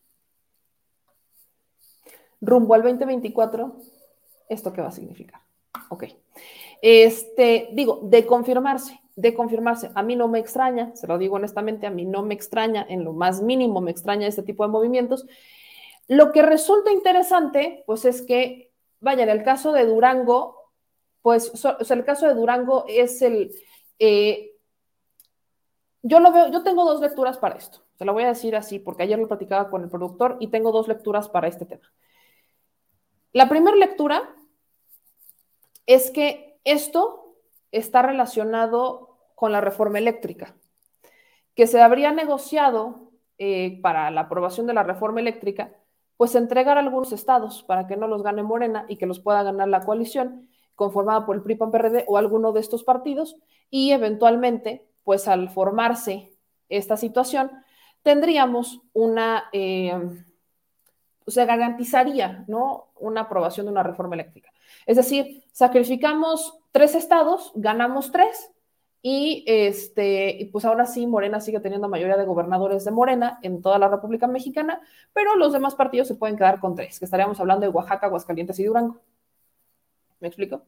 Rumbo al 2024, ¿esto qué va a significar? Ok. Este, digo, de confirmarse, de confirmarse. A mí no me extraña, se lo digo honestamente, a mí no me extraña, en lo más mínimo me extraña este tipo de movimientos. Lo que resulta interesante, pues es que, vaya, en el caso de Durango, pues, o sea, el caso de Durango es el, eh, yo lo veo, yo tengo dos lecturas para esto. Se lo voy a decir así porque ayer lo platicaba con el productor y tengo dos lecturas para este tema. La primera lectura es que esto está relacionado con la reforma eléctrica, que se habría negociado eh, para la aprobación de la reforma eléctrica, pues entregar a algunos estados para que no los gane Morena y que los pueda ganar la coalición conformada por el PRI, PAN, PRD o alguno de estos partidos y eventualmente, pues al formarse esta situación, tendríamos una, eh, se garantizaría, ¿no? Una aprobación de una reforma eléctrica. Es decir, sacrificamos tres estados, ganamos tres, Y este, pues ahora sí, Morena sigue teniendo mayoría de gobernadores de Morena en toda la República Mexicana, pero los demás partidos se pueden quedar con tres, que estaríamos hablando de Oaxaca, Aguascalientes y Durango. ¿Me explico?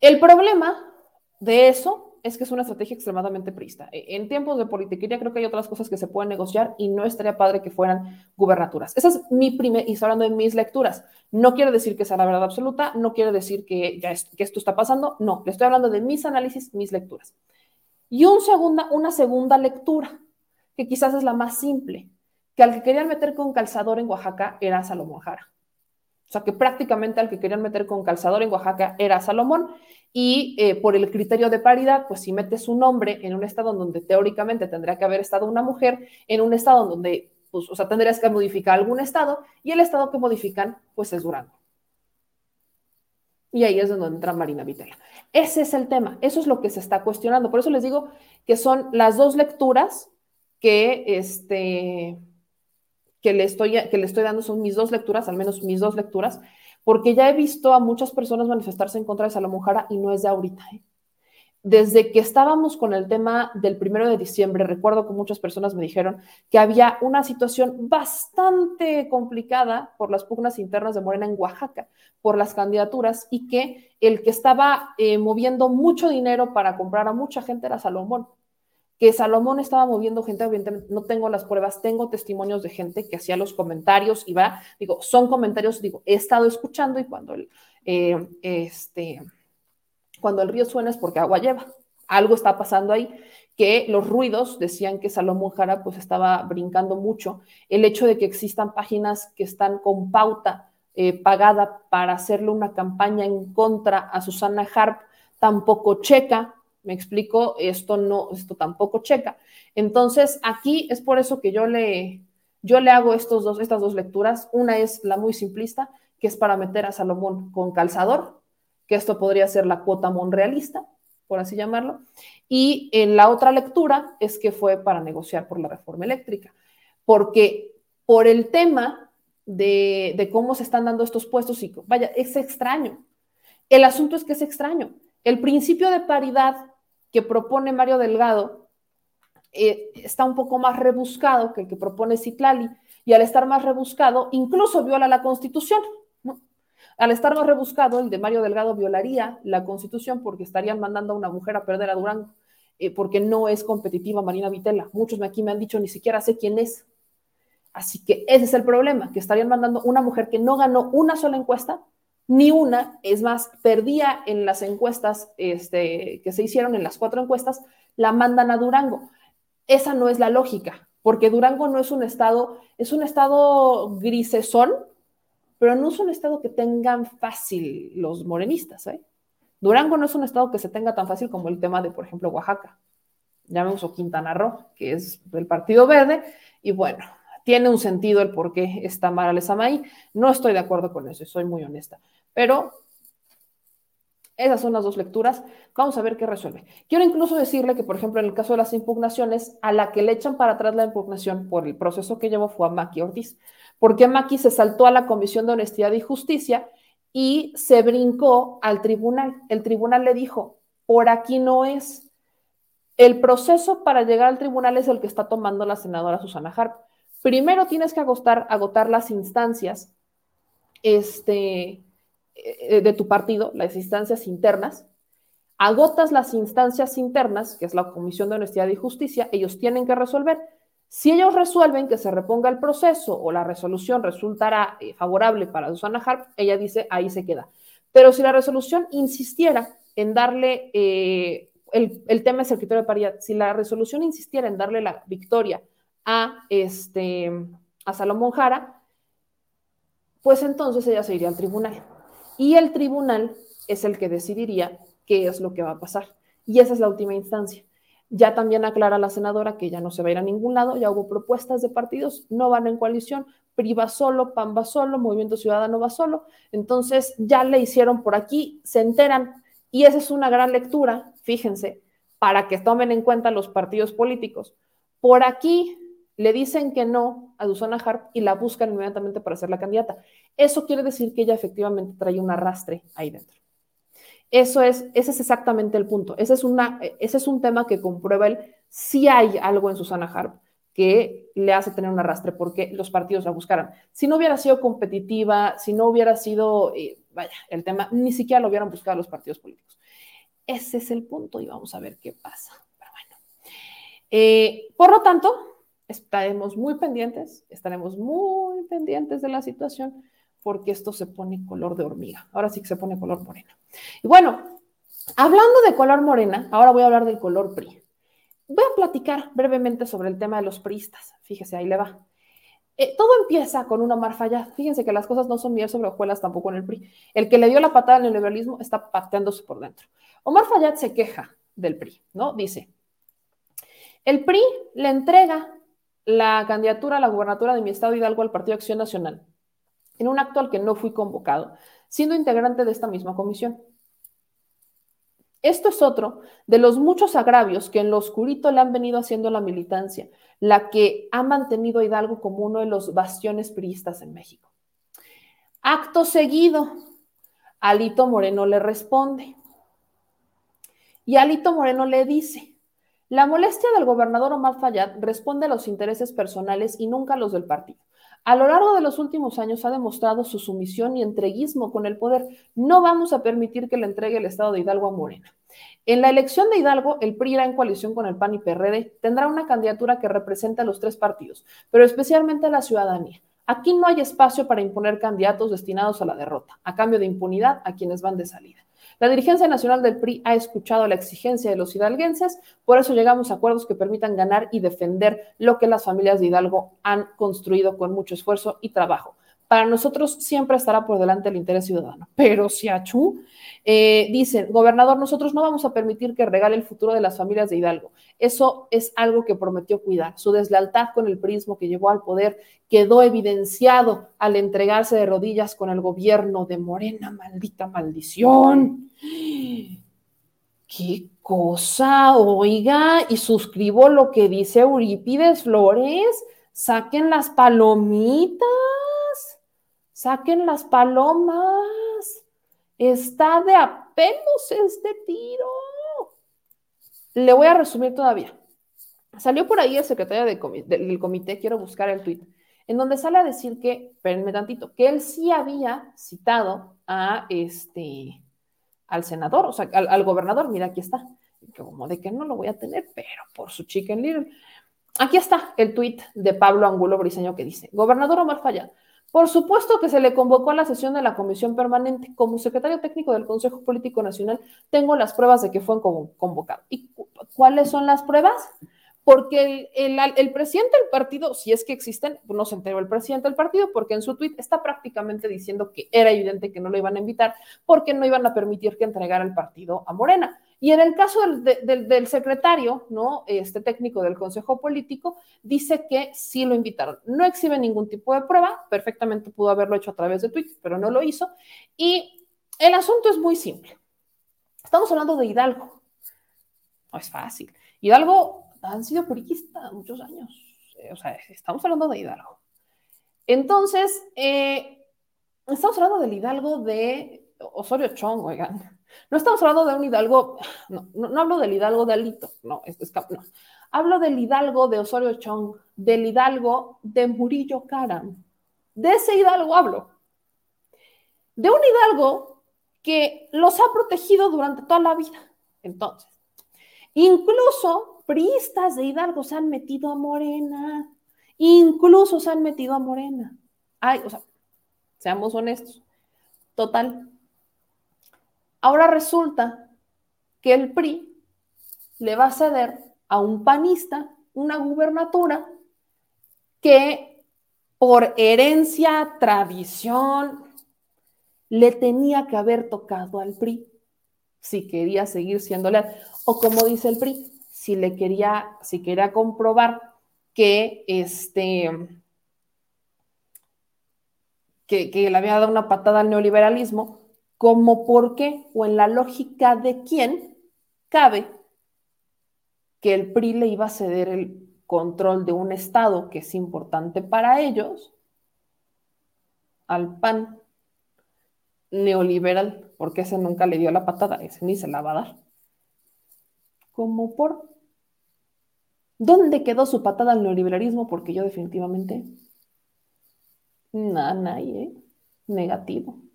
El problema de eso es que es una estrategia extremadamente prista. E, en tiempos de politiquería creo que hay otras cosas que se pueden negociar y no estaría padre que fueran gubernaturas. Esa es mi primer, y estoy hablando de mis lecturas. No quiere decir que sea la verdad absoluta, no quiere decir que, ya que esto está pasando, no, le estoy hablando de mis análisis, mis lecturas. Y un segunda, una segunda lectura, que quizás es la más simple, que al que querían meter con calzador en Oaxaca era Salomón Jara. O sea, que prácticamente al que querían meter con calzador en Oaxaca era Salomón y eh, por el criterio de paridad, pues si metes un hombre en un estado donde teóricamente tendría que haber estado una mujer, en un estado donde, pues, o sea, tendrías que modificar algún estado y el estado que modifican, pues es Durango. Y ahí es donde entra Marina Vitela. Ese es el tema, eso es lo que se está cuestionando. Por eso les digo que son las dos lecturas que, este, que, le, estoy, que le estoy dando, son mis dos lecturas, al menos mis dos lecturas, porque ya he visto a muchas personas manifestarse en contra de Salomón Jara y no es de ahorita. ¿eh? Desde que estábamos con el tema del primero de diciembre, recuerdo que muchas personas me dijeron que había una situación bastante complicada por las pugnas internas de Morena en Oaxaca, por las candidaturas, y que el que estaba eh, moviendo mucho dinero para comprar a mucha gente era Salomón que Salomón estaba moviendo gente, evidentemente no tengo las pruebas, tengo testimonios de gente que hacía los comentarios y va, digo, son comentarios, digo, he estado escuchando y cuando el, eh, este, cuando el río suena es porque agua lleva, algo está pasando ahí, que los ruidos decían que Salomón Jara pues estaba brincando mucho, el hecho de que existan páginas que están con pauta eh, pagada para hacerle una campaña en contra a Susana Harp, tampoco checa, me explico, esto no, esto tampoco checa. Entonces, aquí es por eso que yo le, yo le hago estos dos, estas dos lecturas. Una es la muy simplista, que es para meter a Salomón con calzador, que esto podría ser la cuota monrealista, por así llamarlo. Y en la otra lectura es que fue para negociar por la reforma eléctrica, porque por el tema de, de cómo se están dando estos puestos, y vaya, es extraño. El asunto es que es extraño. El principio de paridad que propone Mario Delgado eh, está un poco más rebuscado que el que propone Citlali, y al estar más rebuscado, incluso viola la Constitución. Al estar más rebuscado, el de Mario Delgado violaría la Constitución porque estarían mandando a una mujer a perder a Durango, eh, porque no es competitiva Marina Vitela. Muchos aquí me han dicho, ni siquiera sé quién es. Así que ese es el problema, que estarían mandando una mujer que no ganó una sola encuesta ni una, es más, perdía en las encuestas este, que se hicieron, en las cuatro encuestas, la mandan a Durango. Esa no es la lógica, porque Durango no es un estado, es un estado grisesón, pero no es un estado que tengan fácil los morenistas. ¿eh? Durango no es un estado que se tenga tan fácil como el tema de, por ejemplo, Oaxaca. Llamemos o Quintana Roo, que es del Partido Verde, y bueno, tiene un sentido el por qué está Mara ahí. No estoy de acuerdo con eso, soy muy honesta. Pero esas son las dos lecturas. Vamos a ver qué resuelve. Quiero incluso decirle que, por ejemplo, en el caso de las impugnaciones, a la que le echan para atrás la impugnación por el proceso que llevó fue a Maki Ortiz, porque Maki se saltó a la Comisión de Honestidad y Justicia y se brincó al tribunal. El tribunal le dijo, por aquí no es. El proceso para llegar al tribunal es el que está tomando la senadora Susana Harp. Primero tienes que agotar, agotar las instancias este, eh, de tu partido, las instancias internas. Agotas las instancias internas, que es la Comisión de Honestidad y Justicia, ellos tienen que resolver. Si ellos resuelven que se reponga el proceso o la resolución resultará eh, favorable para Susana Harp, ella dice ahí se queda. Pero si la resolución insistiera en darle, eh, el, el, tema es el criterio de paridad, si la resolución insistiera en darle la victoria a, este, a Salomón Jara, pues entonces ella se iría al tribunal. Y el tribunal es el que decidiría qué es lo que va a pasar. Y esa es la última instancia. Ya también aclara la senadora que ya no se va a ir a ningún lado, ya hubo propuestas de partidos, no van en coalición, PRI va solo, PAN va solo, Movimiento Ciudadano va solo. Entonces ya le hicieron por aquí, se enteran. Y esa es una gran lectura, fíjense, para que tomen en cuenta los partidos políticos. Por aquí le dicen que no a Susana Harp y la buscan inmediatamente para ser la candidata. Eso quiere decir que ella efectivamente trae un arrastre ahí dentro. Eso es, ese es exactamente el punto. Ese es, ese es un tema que comprueba el si hay algo en Susana Harp que le hace tener un arrastre porque los partidos la buscaran. Si no hubiera sido competitiva, si no hubiera sido, eh, vaya, el tema, ni siquiera lo hubieran buscado los partidos políticos. Ese es el punto y vamos a ver qué pasa. Eh, por lo tanto, estaremos muy pendientes, estaremos muy pendientes de la situación porque esto se pone color de hormiga. Ahora sí que se pone color morena. Y bueno, hablando de color morena, ahora voy a hablar del color PRI. Voy a platicar brevemente sobre el tema de los priistas. Fíjese, ahí le va. Eh, todo empieza con un Omar Fayad. Fíjense que las cosas no son miel sobre hojuelas tampoco en el PRI. El que le dio la patada al neoliberalismo está pateándose por dentro. Omar Fayad se queja del PRI, ¿no? Dice, el PRI le entrega la candidatura a la gubernatura de mi estado Hidalgo al Partido Acción Nacional, en un acto al que no fui convocado, siendo integrante de esta misma comisión. Esto es otro de los muchos agravios que en lo oscurito le han venido haciendo la militancia, la que ha mantenido a Hidalgo como uno de los bastiones priistas en México. Acto seguido, Alito Moreno le responde. Y Alito Moreno le dice, la molestia del gobernador Omar Fayad responde a los intereses personales y nunca a los del partido. A lo largo de los últimos años ha demostrado su sumisión y entreguismo con el poder. No vamos a permitir que le entregue el Estado de Hidalgo a Morena. En la elección de Hidalgo, el PRI irá en coalición con el PAN y PRD. Tendrá una candidatura que represente a los tres partidos, pero especialmente a la ciudadanía. Aquí no hay espacio para imponer candidatos destinados a la derrota, a cambio de impunidad a quienes van de salida. La dirigencia nacional del PRI ha escuchado la exigencia de los hidalguenses, por eso llegamos a acuerdos que permitan ganar y defender lo que las familias de Hidalgo han construido con mucho esfuerzo y trabajo. Para nosotros siempre estará por delante el interés ciudadano. Pero si Achú eh, dice, gobernador, nosotros no vamos a permitir que regale el futuro de las familias de Hidalgo. Eso es algo que prometió cuidar. Su deslealtad con el prismo que llegó al poder quedó evidenciado al entregarse de rodillas con el gobierno de Morena, maldita maldición. ¿Qué cosa? Oiga, y suscribo lo que dice Eurípides Flores. Saquen las palomitas. Saquen las palomas. Está de apelos este tiro. Le voy a resumir todavía. Salió por ahí el secretario del comité, quiero buscar el tuit, en donde sale a decir que, espérenme tantito, que él sí había citado a este, al senador, o sea, al, gobernador, mira, aquí está, como de que no lo voy a tener, pero por su chicken little. Aquí está el tuit de Pablo Angulo Briseño que dice, gobernador Omar Falla, por supuesto que se le convocó a la sesión de la comisión permanente. Como secretario técnico del Consejo Político Nacional, tengo las pruebas de que fue convocado. ¿Y cuáles son las pruebas? Porque el, presidente del partido, si es que existen, no se enteró el presidente del partido, porque en su tuit está prácticamente diciendo que era evidente que no lo iban a invitar, porque no iban a permitir que entregara el partido a Morena. Y en el caso del, secretario, ¿no? Este técnico del Consejo Político, dice que sí lo invitaron. No exhibe ningún tipo de prueba, perfectamente pudo haberlo hecho a través de Twitter, pero no lo hizo. Y el asunto es muy simple. Estamos hablando de Hidalgo. No es fácil. Hidalgo han sido periquistas muchos años. Eh, o sea, estamos hablando de Hidalgo. Entonces, eh, estamos hablando del Hidalgo de Osorio Chong, oigan. No estamos hablando de un hidalgo, no, no, hablo del hidalgo de Alito, no, es, no. Hablo del hidalgo de Osorio Chong, del hidalgo de Murillo Karam. De ese hidalgo hablo. De un hidalgo que los ha protegido durante toda la vida. Entonces, incluso priistas de Hidalgo se han metido a Morena. Incluso se han metido a Morena. Ay, o sea, seamos honestos. Total, Ahora resulta que el PRI le va a ceder a un panista una gubernatura que por herencia, tradición, le tenía que haber tocado al PRI si quería seguir siendo leal. O como dice el PRI, si le quería, si quería comprobar que este que, que le había dado una patada al neoliberalismo, como por qué o en la lógica de quién cabe que el PRI le iba a ceder el control de un Estado que es importante para ellos al PAN neoliberal. porque ese nunca le dio la patada, ese ni se la va a dar. Como por... ¿Dónde quedó su patada al neoliberalismo? Porque yo definitivamente... Nada, ¿eh? Negativo.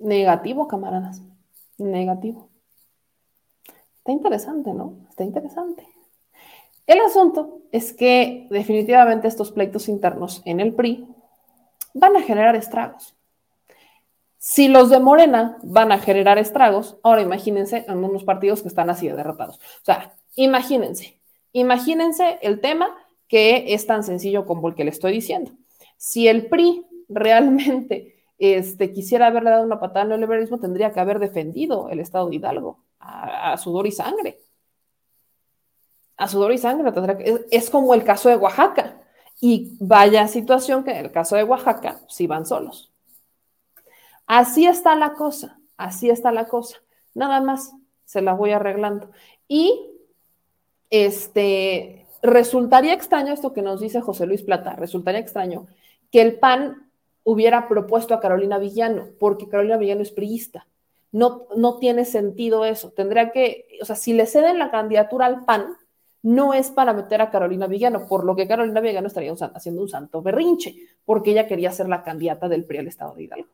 Negativo, camaradas. Negativo. Está interesante, ¿no? Está interesante. El asunto es que definitivamente estos pleitos internos en el PRI van a generar estragos. Si los de Morena van a generar estragos, ahora imagínense en unos partidos que están así de derrotados. O sea, imagínense, imagínense el tema que es tan sencillo como el que le estoy diciendo. Si el PRI realmente este, quisiera haberle dado una patada al neoliberalismo, tendría que haber defendido el Estado de Hidalgo a, sudor y sangre. A sudor y sangre. Es, es como el caso de Oaxaca. Y vaya situación que en el caso de Oaxaca sí van solos. Así está la cosa, así está la cosa. Nada más se la voy arreglando. Y este resultaría extraño esto que nos dice José Luis Plata, resultaría extraño que el PAN hubiera propuesto a Carolina Villano, porque Carolina Villano es priista. No, no tiene sentido eso. Tendría que, o sea, si le ceden la candidatura al PAN, no es para meter a Carolina Villano, por lo que Carolina Villano estaría haciendo un santo berrinche, porque ella quería ser la candidata del PRI al Estado de Hidalgo.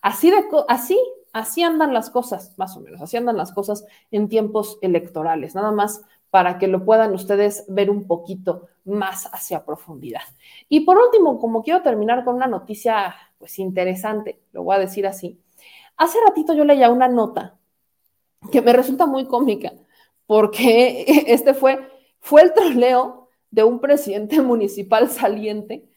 Así, de, así, así andan las cosas, más o menos, así andan las cosas en tiempos electorales, nada más para que lo puedan ustedes ver un poquito más hacia profundidad. Y por último, como quiero terminar con una noticia pues interesante, lo voy a decir así. Hace ratito yo leía una nota que me resulta muy cómica, porque este fue, fue el troleo de un presidente municipal saliente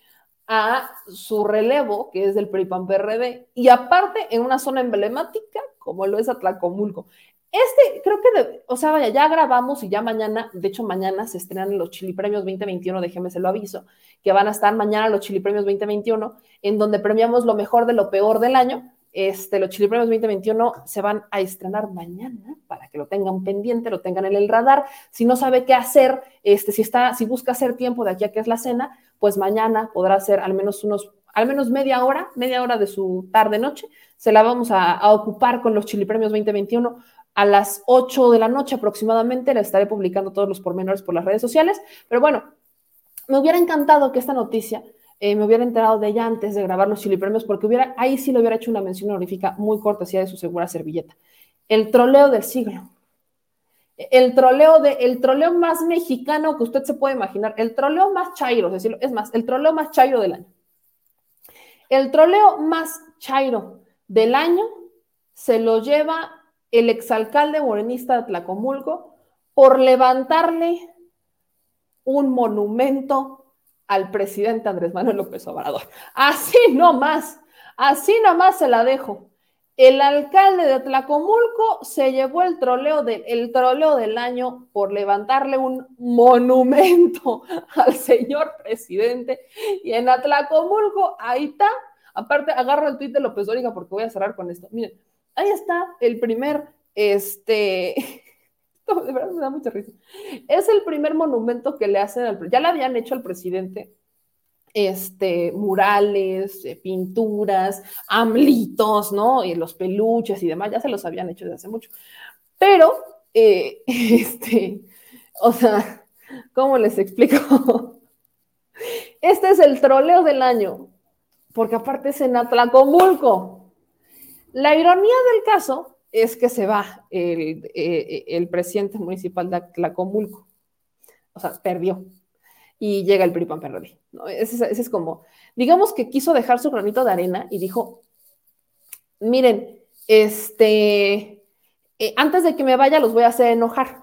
a su relevo, que es del PRI-PAN-PRD, y aparte en una zona emblemática como lo es Atlacomulco. Este, creo que, o sea, vaya, ya grabamos y ya mañana, de hecho mañana se estrenan los Chili Premios 2021, déjeme se lo aviso, que van a estar mañana los Chili Premios 2021, en donde premiamos lo mejor de lo peor del año. Este, los Chili Premios 2021 se van a estrenar mañana para que lo tengan pendiente, lo tengan en el radar. Si no sabe qué hacer, este, si está, si busca hacer tiempo de aquí a que es la cena, pues mañana podrá hacer al menos unos, al menos media hora, media hora de su tarde noche. Se la vamos a, a ocupar con los Chili Premios 2021 a las 8 de la noche aproximadamente. Le estaré publicando todos los pormenores por las redes sociales. Pero bueno, me hubiera encantado que esta noticia eh, me hubiera enterado de ella antes de grabar los Chili Premios, porque hubiera, ahí sí le hubiera hecho una mención honorífica muy cortesía de su segura servilleta. El troleo del siglo. El troleo, de, el troleo más mexicano que usted se puede imaginar. El troleo más chairo, es decir, es más, el troleo más chairo del año. El troleo más chairo del año se lo lleva el exalcalde morenista de Tlacomulco por levantarle un monumento al presidente Andrés Manuel López Obrador. Así nomás, así nomás se la dejo. El alcalde de Tlacomulco se llevó el troleo, el troleo del año por levantarle un monumento al señor presidente. Y en Atlacomulco, ahí está. Aparte, agarro el tuit de López Dóriga porque voy a cerrar con esto. Miren, ahí está el primer, este, de verdad me da mucha risa. Es el primer monumento que le hacen al ya le habían hecho al presidente este, murales, eh, pinturas, amlitos, ¿no? Y los peluches y demás, ya se los habían hecho desde hace mucho. Pero, eh, este, o sea, ¿cómo les explico? Este es el troleo del año, porque aparte es en Atlacomulco. La ironía del caso es que se va el, eh, el presidente municipal de Tlacomulco. O sea, perdió. Y llega el PRI. Ese, es como, digamos que quiso dejar su granito de arena y dijo, miren, este, eh, antes de que me vaya los voy a hacer enojar.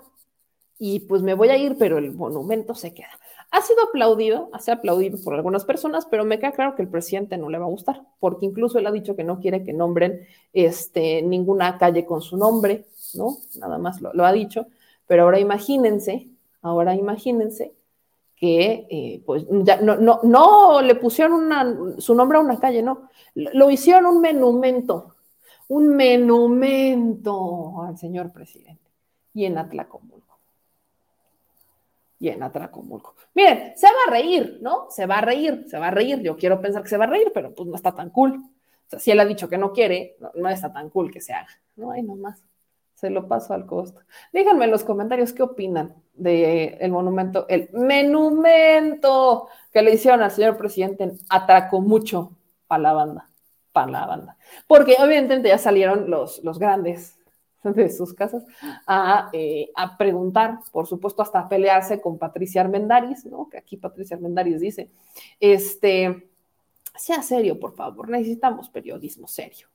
Y pues me voy a ir, pero el monumento se queda. Ha sido aplaudido, ha sido aplaudido por algunas personas, pero me queda claro que el presidente no le va a gustar, porque incluso él ha dicho que no quiere que nombren este, ninguna calle con su nombre, ¿no? Nada más lo, ha dicho. Pero ahora imagínense, ahora imagínense que eh, pues ya no, no, no le pusieron su nombre a una calle, no, lo hicieron un monumento, un monumento al señor presidente y en Atlacomulco y en Atracomulco. Miren, se va a reír, ¿no? Se va a reír, se va a reír. Yo quiero pensar que se va a reír, pero pues no está tan cool. si él ha dicho que no quiere, no, está tan cool que se haga. No hay nomás. Se lo paso al costo. Díganme en los comentarios qué opinan del el monumento, el monumento que le hicieron al señor presidente. Atracó mucho para la banda, para la banda. Porque obviamente ya salieron los, los grandes de sus casas a, eh, a, preguntar, por supuesto, hasta pelearse con Patricia Armendaris, ¿no? Que aquí Patricia Armendaris dice, este, sea serio, por favor, necesitamos periodismo serio.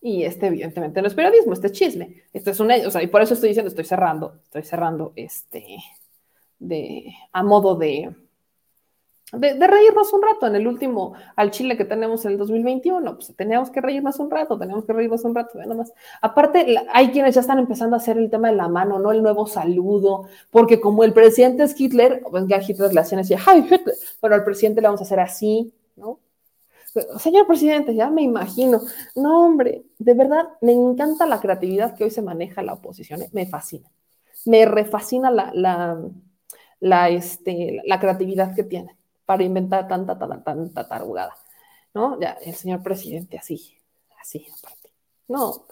Y este, evidentemente, no es periodismo, este es chisme. Esto es un, o sea, y por eso estoy diciendo, estoy cerrando, estoy cerrando este, de, a modo de, de, reírnos un rato en el último al Chile que tenemos en el 2021. Pues teníamos que reírnos un rato, teníamos que reírnos un rato, nada más. Aparte, hay quienes ya están empezando a hacer el tema de la mano, ¿no? El nuevo saludo, porque como el presidente es Hitler, pues ya Hitler le hacían así, ¡ay, Hitler! Bueno, al presidente le vamos a hacer así, ¿no? Señor presidente, ya me imagino. No, hombre, de verdad, me encanta la creatividad que hoy se maneja la oposición. ¿eh? Me fascina. Me refascina la, la, este, la creatividad que tiene para inventar tanta, tanta, tanta tarugada. ¿No? Ya, el señor presidente, así, así, aparte. No,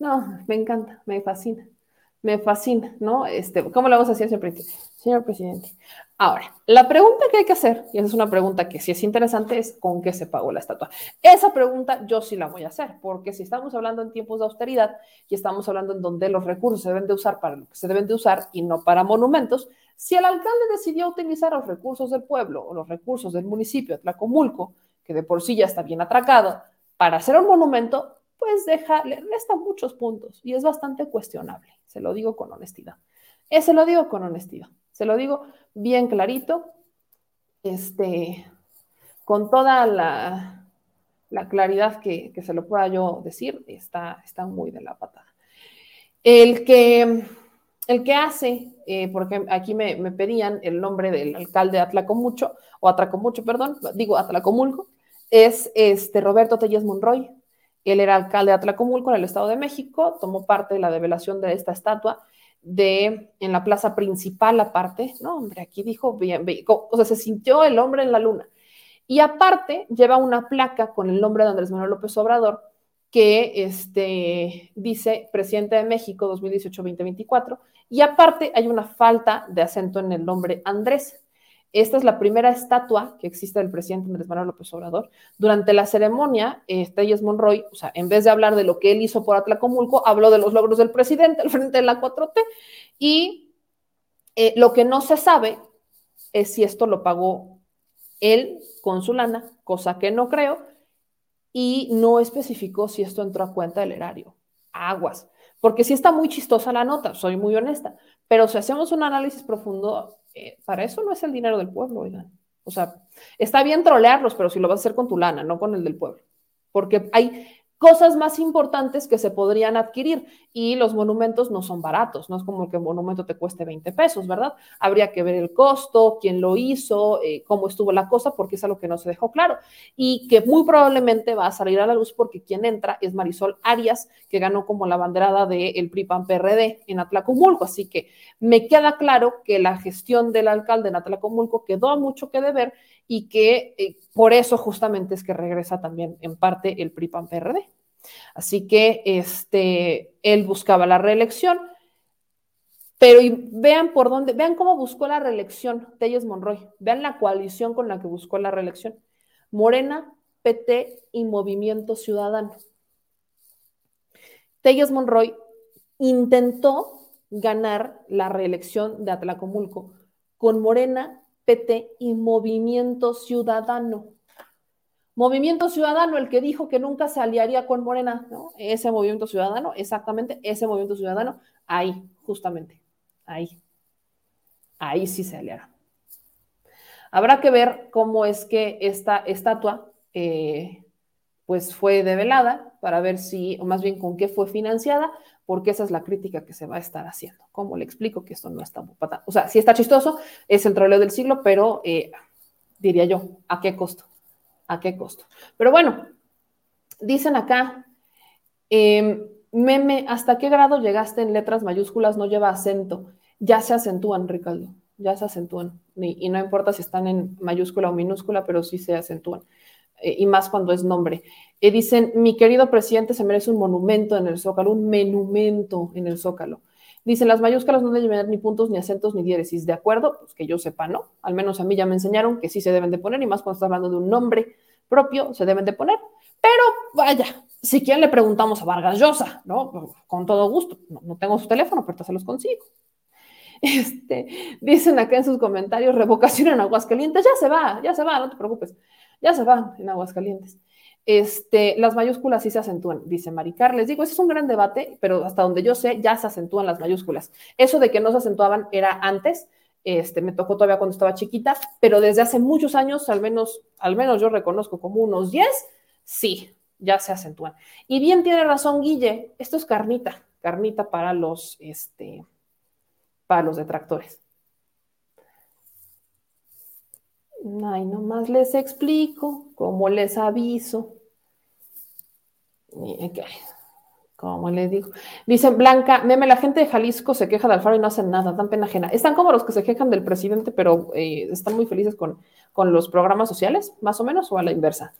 no, me encanta, me fascina me fascina, ¿no? Este, ¿Cómo le vamos a decir, señor presidente? Señor presidente. Ahora, la pregunta que hay que hacer, y esa es una pregunta que sí es interesante, es ¿con qué se pagó la estatua? Esa pregunta yo sí la voy a hacer, porque si estamos hablando en tiempos de austeridad y estamos hablando en donde los recursos se deben de usar para lo que se deben de usar y no para monumentos, si el alcalde decidió utilizar los recursos del pueblo o los recursos del municipio de Tlacomulco, que de por sí ya está bien atracado, para hacer un monumento, pues deja, le resta muchos puntos y es bastante cuestionable se lo digo con honestidad. Ese lo digo con honestidad, se lo digo bien clarito, este, con toda la, la claridad que, que, se lo pueda yo decir, está, está muy de la patada. El que, el que hace, eh, porque aquí me, me, pedían el nombre del alcalde de Atlacomucho, o Atracomucho, perdón, digo Atlacomulco, es este Roberto Telles Monroy, él era alcalde de Atlacomulco en el Estado de México, tomó parte de la develación de esta estatua de en la plaza principal aparte, no, hombre, aquí dijo bien, o sea, se sintió el hombre en la luna. Y aparte lleva una placa con el nombre de Andrés Manuel López Obrador que este, dice presidente de México 2018-2024 y aparte hay una falta de acento en el nombre Andrés. Esta es la primera estatua que existe del presidente Andrés Manuel López Obrador. Durante la ceremonia, eh, Monroy, o sea, en vez de hablar de lo que él hizo por Atlacomulco, habló de los logros del presidente al frente de la 4T. Y eh, lo que no se sabe es si esto lo pagó él con su lana, cosa que no creo, y no especificó si esto entró a cuenta del erario. Aguas. Porque sí está muy chistosa la nota, soy muy honesta, pero si hacemos un análisis profundo, eh, para eso no es el dinero del pueblo, oigan. O sea, está bien trolearlos, pero si lo vas a hacer con tu lana, no con el del pueblo. Porque hay cosas más importantes que se podrían adquirir y los monumentos no son baratos, no es como que un monumento te cueste 20 pesos, ¿verdad? Habría que ver el costo, quién lo hizo, eh, cómo estuvo la cosa, porque es algo que no se dejó claro y que muy probablemente va a salir a la luz porque quien entra es Marisol Arias, que ganó como la banderada del PRI PAN PRD en Atlacomulco, así que me queda claro que la gestión del alcalde en Atlacomulco quedó mucho que deber y que eh, por eso justamente es que regresa también en parte el PRI PAN PRD. Así que este, él buscaba la reelección, pero vean por dónde, vean cómo buscó la reelección Telles Monroy, vean la coalición con la que buscó la reelección. Morena, PT y Movimiento Ciudadano. Telles Monroy intentó ganar la reelección de Atlacomulco con Morena, PT y Movimiento Ciudadano. Movimiento Ciudadano, el que dijo que nunca se aliaría con Morena, ¿no? Ese movimiento ciudadano, exactamente, ese movimiento ciudadano, ahí, justamente, ahí. Ahí sí se aliará. Habrá que ver cómo es que esta estatua, eh, pues fue develada para ver si, o más bien con qué fue financiada, porque esa es la crítica que se va a estar haciendo. ¿Cómo le explico que esto no está O sea, sí está chistoso, es el troleo del siglo, pero eh, diría yo, ¿a qué costo? ¿A qué costo? Pero bueno, dicen acá, em, meme, ¿hasta qué grado llegaste en letras mayúsculas? No lleva acento. Ya se acentúan, Ricardo, ya se acentúan. Y, no importa si están en mayúscula o minúscula, pero sí se acentúan. eh, y más cuando es nombre. Eh, dicen, mi querido presidente se merece un monumento en el Zócalo, un menumento en el Zócalo. Dicen, las mayúsculas no deben tener ni puntos, ni acentos, ni diéresis. ¿De acuerdo? Pues que yo sepa, ¿no? Al menos a mí ya me enseñaron que sí se deben de poner, y más cuando está hablando de un nombre propio, se deben de poner. Pero vaya, si quieren le preguntamos a Vargas Llosa, ¿no? Con todo gusto. No, tengo su teléfono, pero se los consigo. Este, dicen acá en sus comentarios, revocación en Aguascalientes, ya se va, ya se va, no te preocupes, ya se va en Aguascalientes. Este, las mayúsculas sí se acentúan, dice Maricar. Les digo, ese es un gran debate, pero hasta donde yo sé, ya se acentúan las mayúsculas. Eso de que no se acentuaban era antes, este, me tocó todavía cuando estaba chiquita, pero desde hace muchos años, al menos, al menos yo reconozco como unos 10, sí, ya se acentúan. Y bien tiene razón Guille, esto es carnita, carnita para los, este, para los detractores. Ay, nomás les explico, como les aviso. Como les digo. Dice Blanca, meme, la gente de Jalisco se queja de Alfaro y no hacen nada, dan pena ajena. Están como los que se quejan del presidente, pero eh, están muy felices con, con los programas sociales, más o menos, o a la inversa.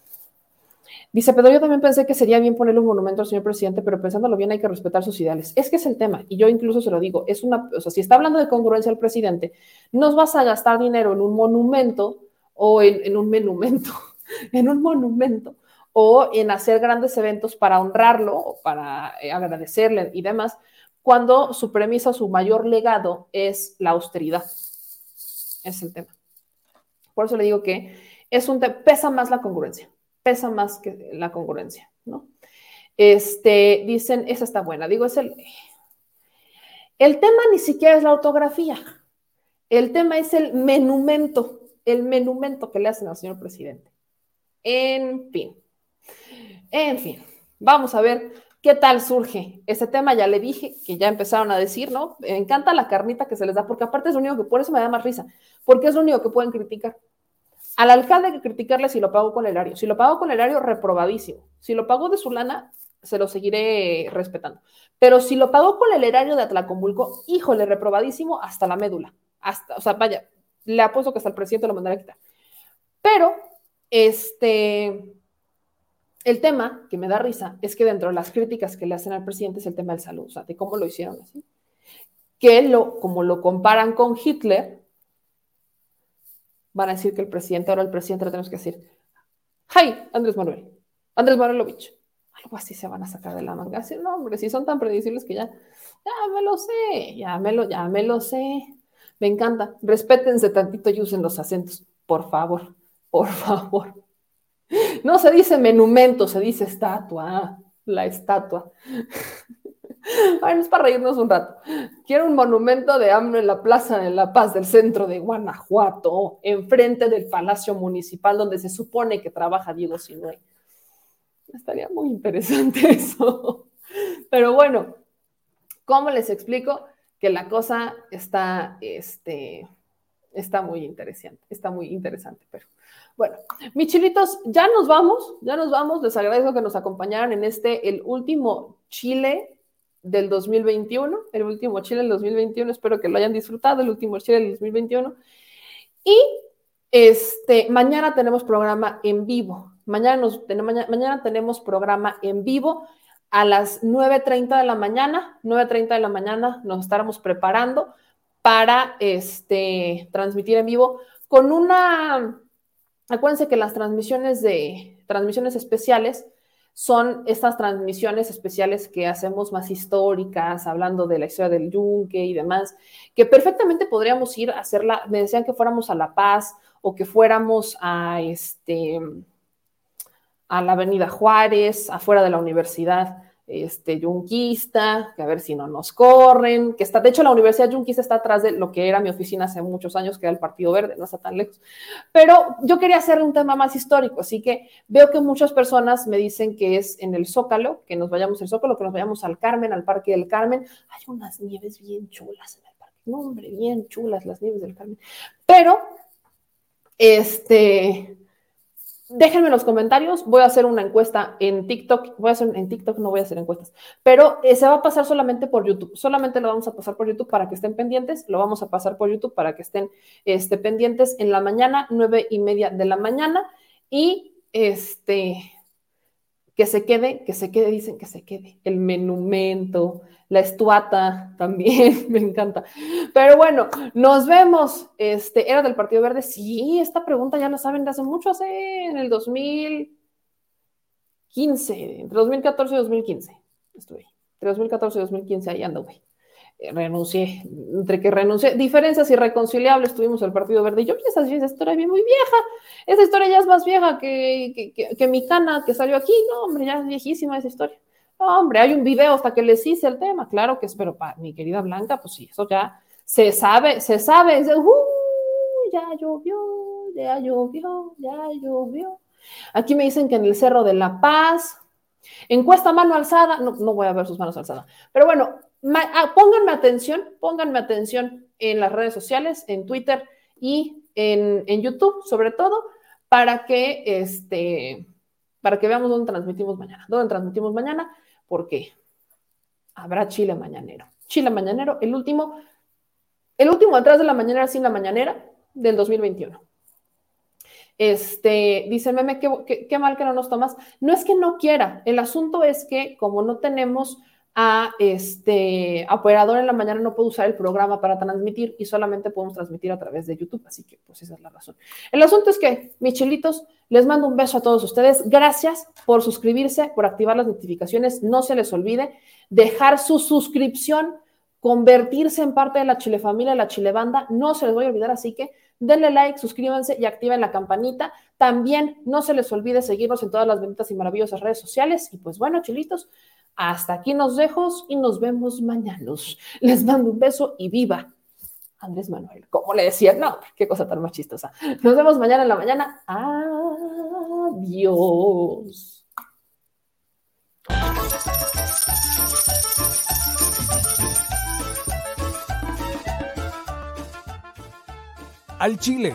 Dice, pero yo también pensé que sería bien ponerle un monumento al señor presidente, pero pensándolo bien hay que respetar sus ideales. Es que es el tema, y yo incluso se lo digo, es una, o sea, si está hablando de congruencia al presidente, no vas a gastar dinero en un monumento o en, un monumento, en un monumento, o en hacer grandes eventos para honrarlo o para eh, agradecerle y demás, cuando su premisa, su mayor legado es la austeridad. Es el tema. Por eso le digo que es un pesa más la congruencia pesa más que la congruencia, ¿no? Este, dicen, esa está buena. Digo, es el. El tema ni siquiera es la ortografía. El tema es el menumento, el menumento que le hacen al señor presidente. En fin. En fin. Vamos a ver qué tal surge ese tema. Ya le dije que ya empezaron a decir, ¿no? Me encanta la carnita que se les da, porque aparte es lo único que, por eso me da más risa, porque es lo único que pueden criticar. Al alcalde hay que criticarle si lo pago con el erario. Si lo pago con el erario, reprobadísimo. Si lo pago de su lana, se lo seguiré respetando. Pero si lo pago con el erario de Atlacomulco, híjole, reprobadísimo hasta la médula. Hasta, o sea, vaya, le apuesto que hasta el presidente lo mandará a quitar. Pero, este, el tema que me da risa es que dentro de las críticas que le hacen al presidente es el tema del salud, o sea, de cómo lo hicieron así. Que lo, como lo comparan con Hitler, van a decir que el presidente, ahora el presidente le tenemos que decir, ¡Hi! Andrés Manuel, Andrés Manuelovich. Algo así se van a sacar de la manga. Así, no, hombre, si son tan predecibles que ya, ya me lo sé, ya me lo, ya me lo sé. Me encanta. Respétense tantito y usen los acentos, por favor, por favor. No se dice menumento, se dice estatua, la estatua. Bueno, es para reírnos un rato. Quiero un monumento de hambre en la Plaza de la Paz del centro de Guanajuato, enfrente del Palacio Municipal donde se supone que trabaja Diego Sinue. Estaría muy interesante eso. Pero bueno, ¿cómo les explico que la cosa está, este, está muy interesante? Está muy interesante, pero bueno, mis chilitos, ya nos vamos, ya nos vamos. Les agradezco que nos acompañaran en este, el último Chile del 2021, el último Chile del 2021, espero que lo hayan disfrutado, el último Chile del 2021. Y este, mañana tenemos programa en vivo, mañana, nos, mañana, tenemos programa en vivo a las 9.30 de la mañana, 9.30 de la mañana nos estaremos preparando para este, transmitir en vivo con una, acuérdense que las transmisiones de transmisiones especiales son estas transmisiones especiales que hacemos más históricas, hablando de la historia del yunque y demás, que perfectamente podríamos ir a hacerla, me decían que fuéramos a La Paz o que fuéramos a este a la Avenida Juárez, afuera de la universidad, este, yunquista, que a ver si no nos corren, que está, de hecho la Universidad Yunquista está atrás de lo que era mi oficina hace muchos años, que era el Partido Verde, no está tan lejos, pero yo quería hacer un tema más histórico, así que veo que muchas personas me dicen que es en el Zócalo, que nos vayamos al Zócalo, que nos vayamos al Carmen, al Parque del Carmen, hay unas nieves bien chulas en el parque, no hombre, bien chulas las nieves del Carmen, pero, este, Déjenme en los comentarios, voy a hacer una encuesta en TikTok, voy a hacer en TikTok, no voy a hacer encuestas, pero eh, se va a pasar solamente por YouTube, solamente lo vamos a pasar por YouTube para que estén pendientes, lo vamos a pasar por YouTube para que estén este, pendientes en la mañana, nueve y media de la mañana, y este, que se quede, que se quede, dicen que se quede. El monumento, la estuata también, me encanta. Pero bueno, nos vemos. Este, ¿Era del Partido Verde? Sí, esta pregunta ya la saben de hace mucho, hace en el 2015, entre 2014 y 2015. Estuve. Entre 2014 y 2015 ahí anduve. Eh, renuncié, entre que renuncié, diferencias irreconciliables tuvimos el Partido Verde. Y yo, esa, esa historia bien muy vieja, esa historia ya es más vieja que, que, que, mi cana que salió aquí, no, hombre, ya es viejísima esa historia. No, hombre, hay un video hasta que les hice el tema, claro que es, pero para mi querida Blanca, pues sí, eso ya se sabe, se sabe, uh, ya llovió, ya llovió, ya llovió. Aquí me dicen que en el Cerro de la Paz, encuesta mano alzada, no, no voy a ver sus manos alzadas, pero bueno, Ah, pónganme atención, pónganme atención en las redes sociales, en Twitter y en, YouTube, sobre todo, para que este, para que veamos dónde transmitimos mañana. ¿Dónde transmitimos mañana? Porque habrá Chile mañanero. Chile mañanero, el último, el último atrás de la mañanera sin la mañanera del 2021. Este, dice Meme, qué, qué mal que no nos tomas. No es que no quiera, el asunto es que como no tenemos a este operador en la mañana no puedo usar el programa para transmitir y solamente podemos transmitir a través de YouTube, así que pues esa es la razón. El asunto es que, michelitos, les mando un beso a todos ustedes. Gracias por suscribirse, por activar las notificaciones. No se les olvide dejar su suscripción, convertirse en parte de la Chile Familia, la Chile Banda. No se les voy a olvidar, así que denle like, suscríbanse y activen la campanita. También no se les olvide seguirnos en todas las benditas y maravillosas redes sociales. Y pues bueno, chilitos, hasta aquí nos dejo y nos vemos mañana. Les mando un beso y viva Andrés Manuel. Como le decía, no, qué cosa tan más. Nos vemos mañana en la mañana. Adiós. Al Chile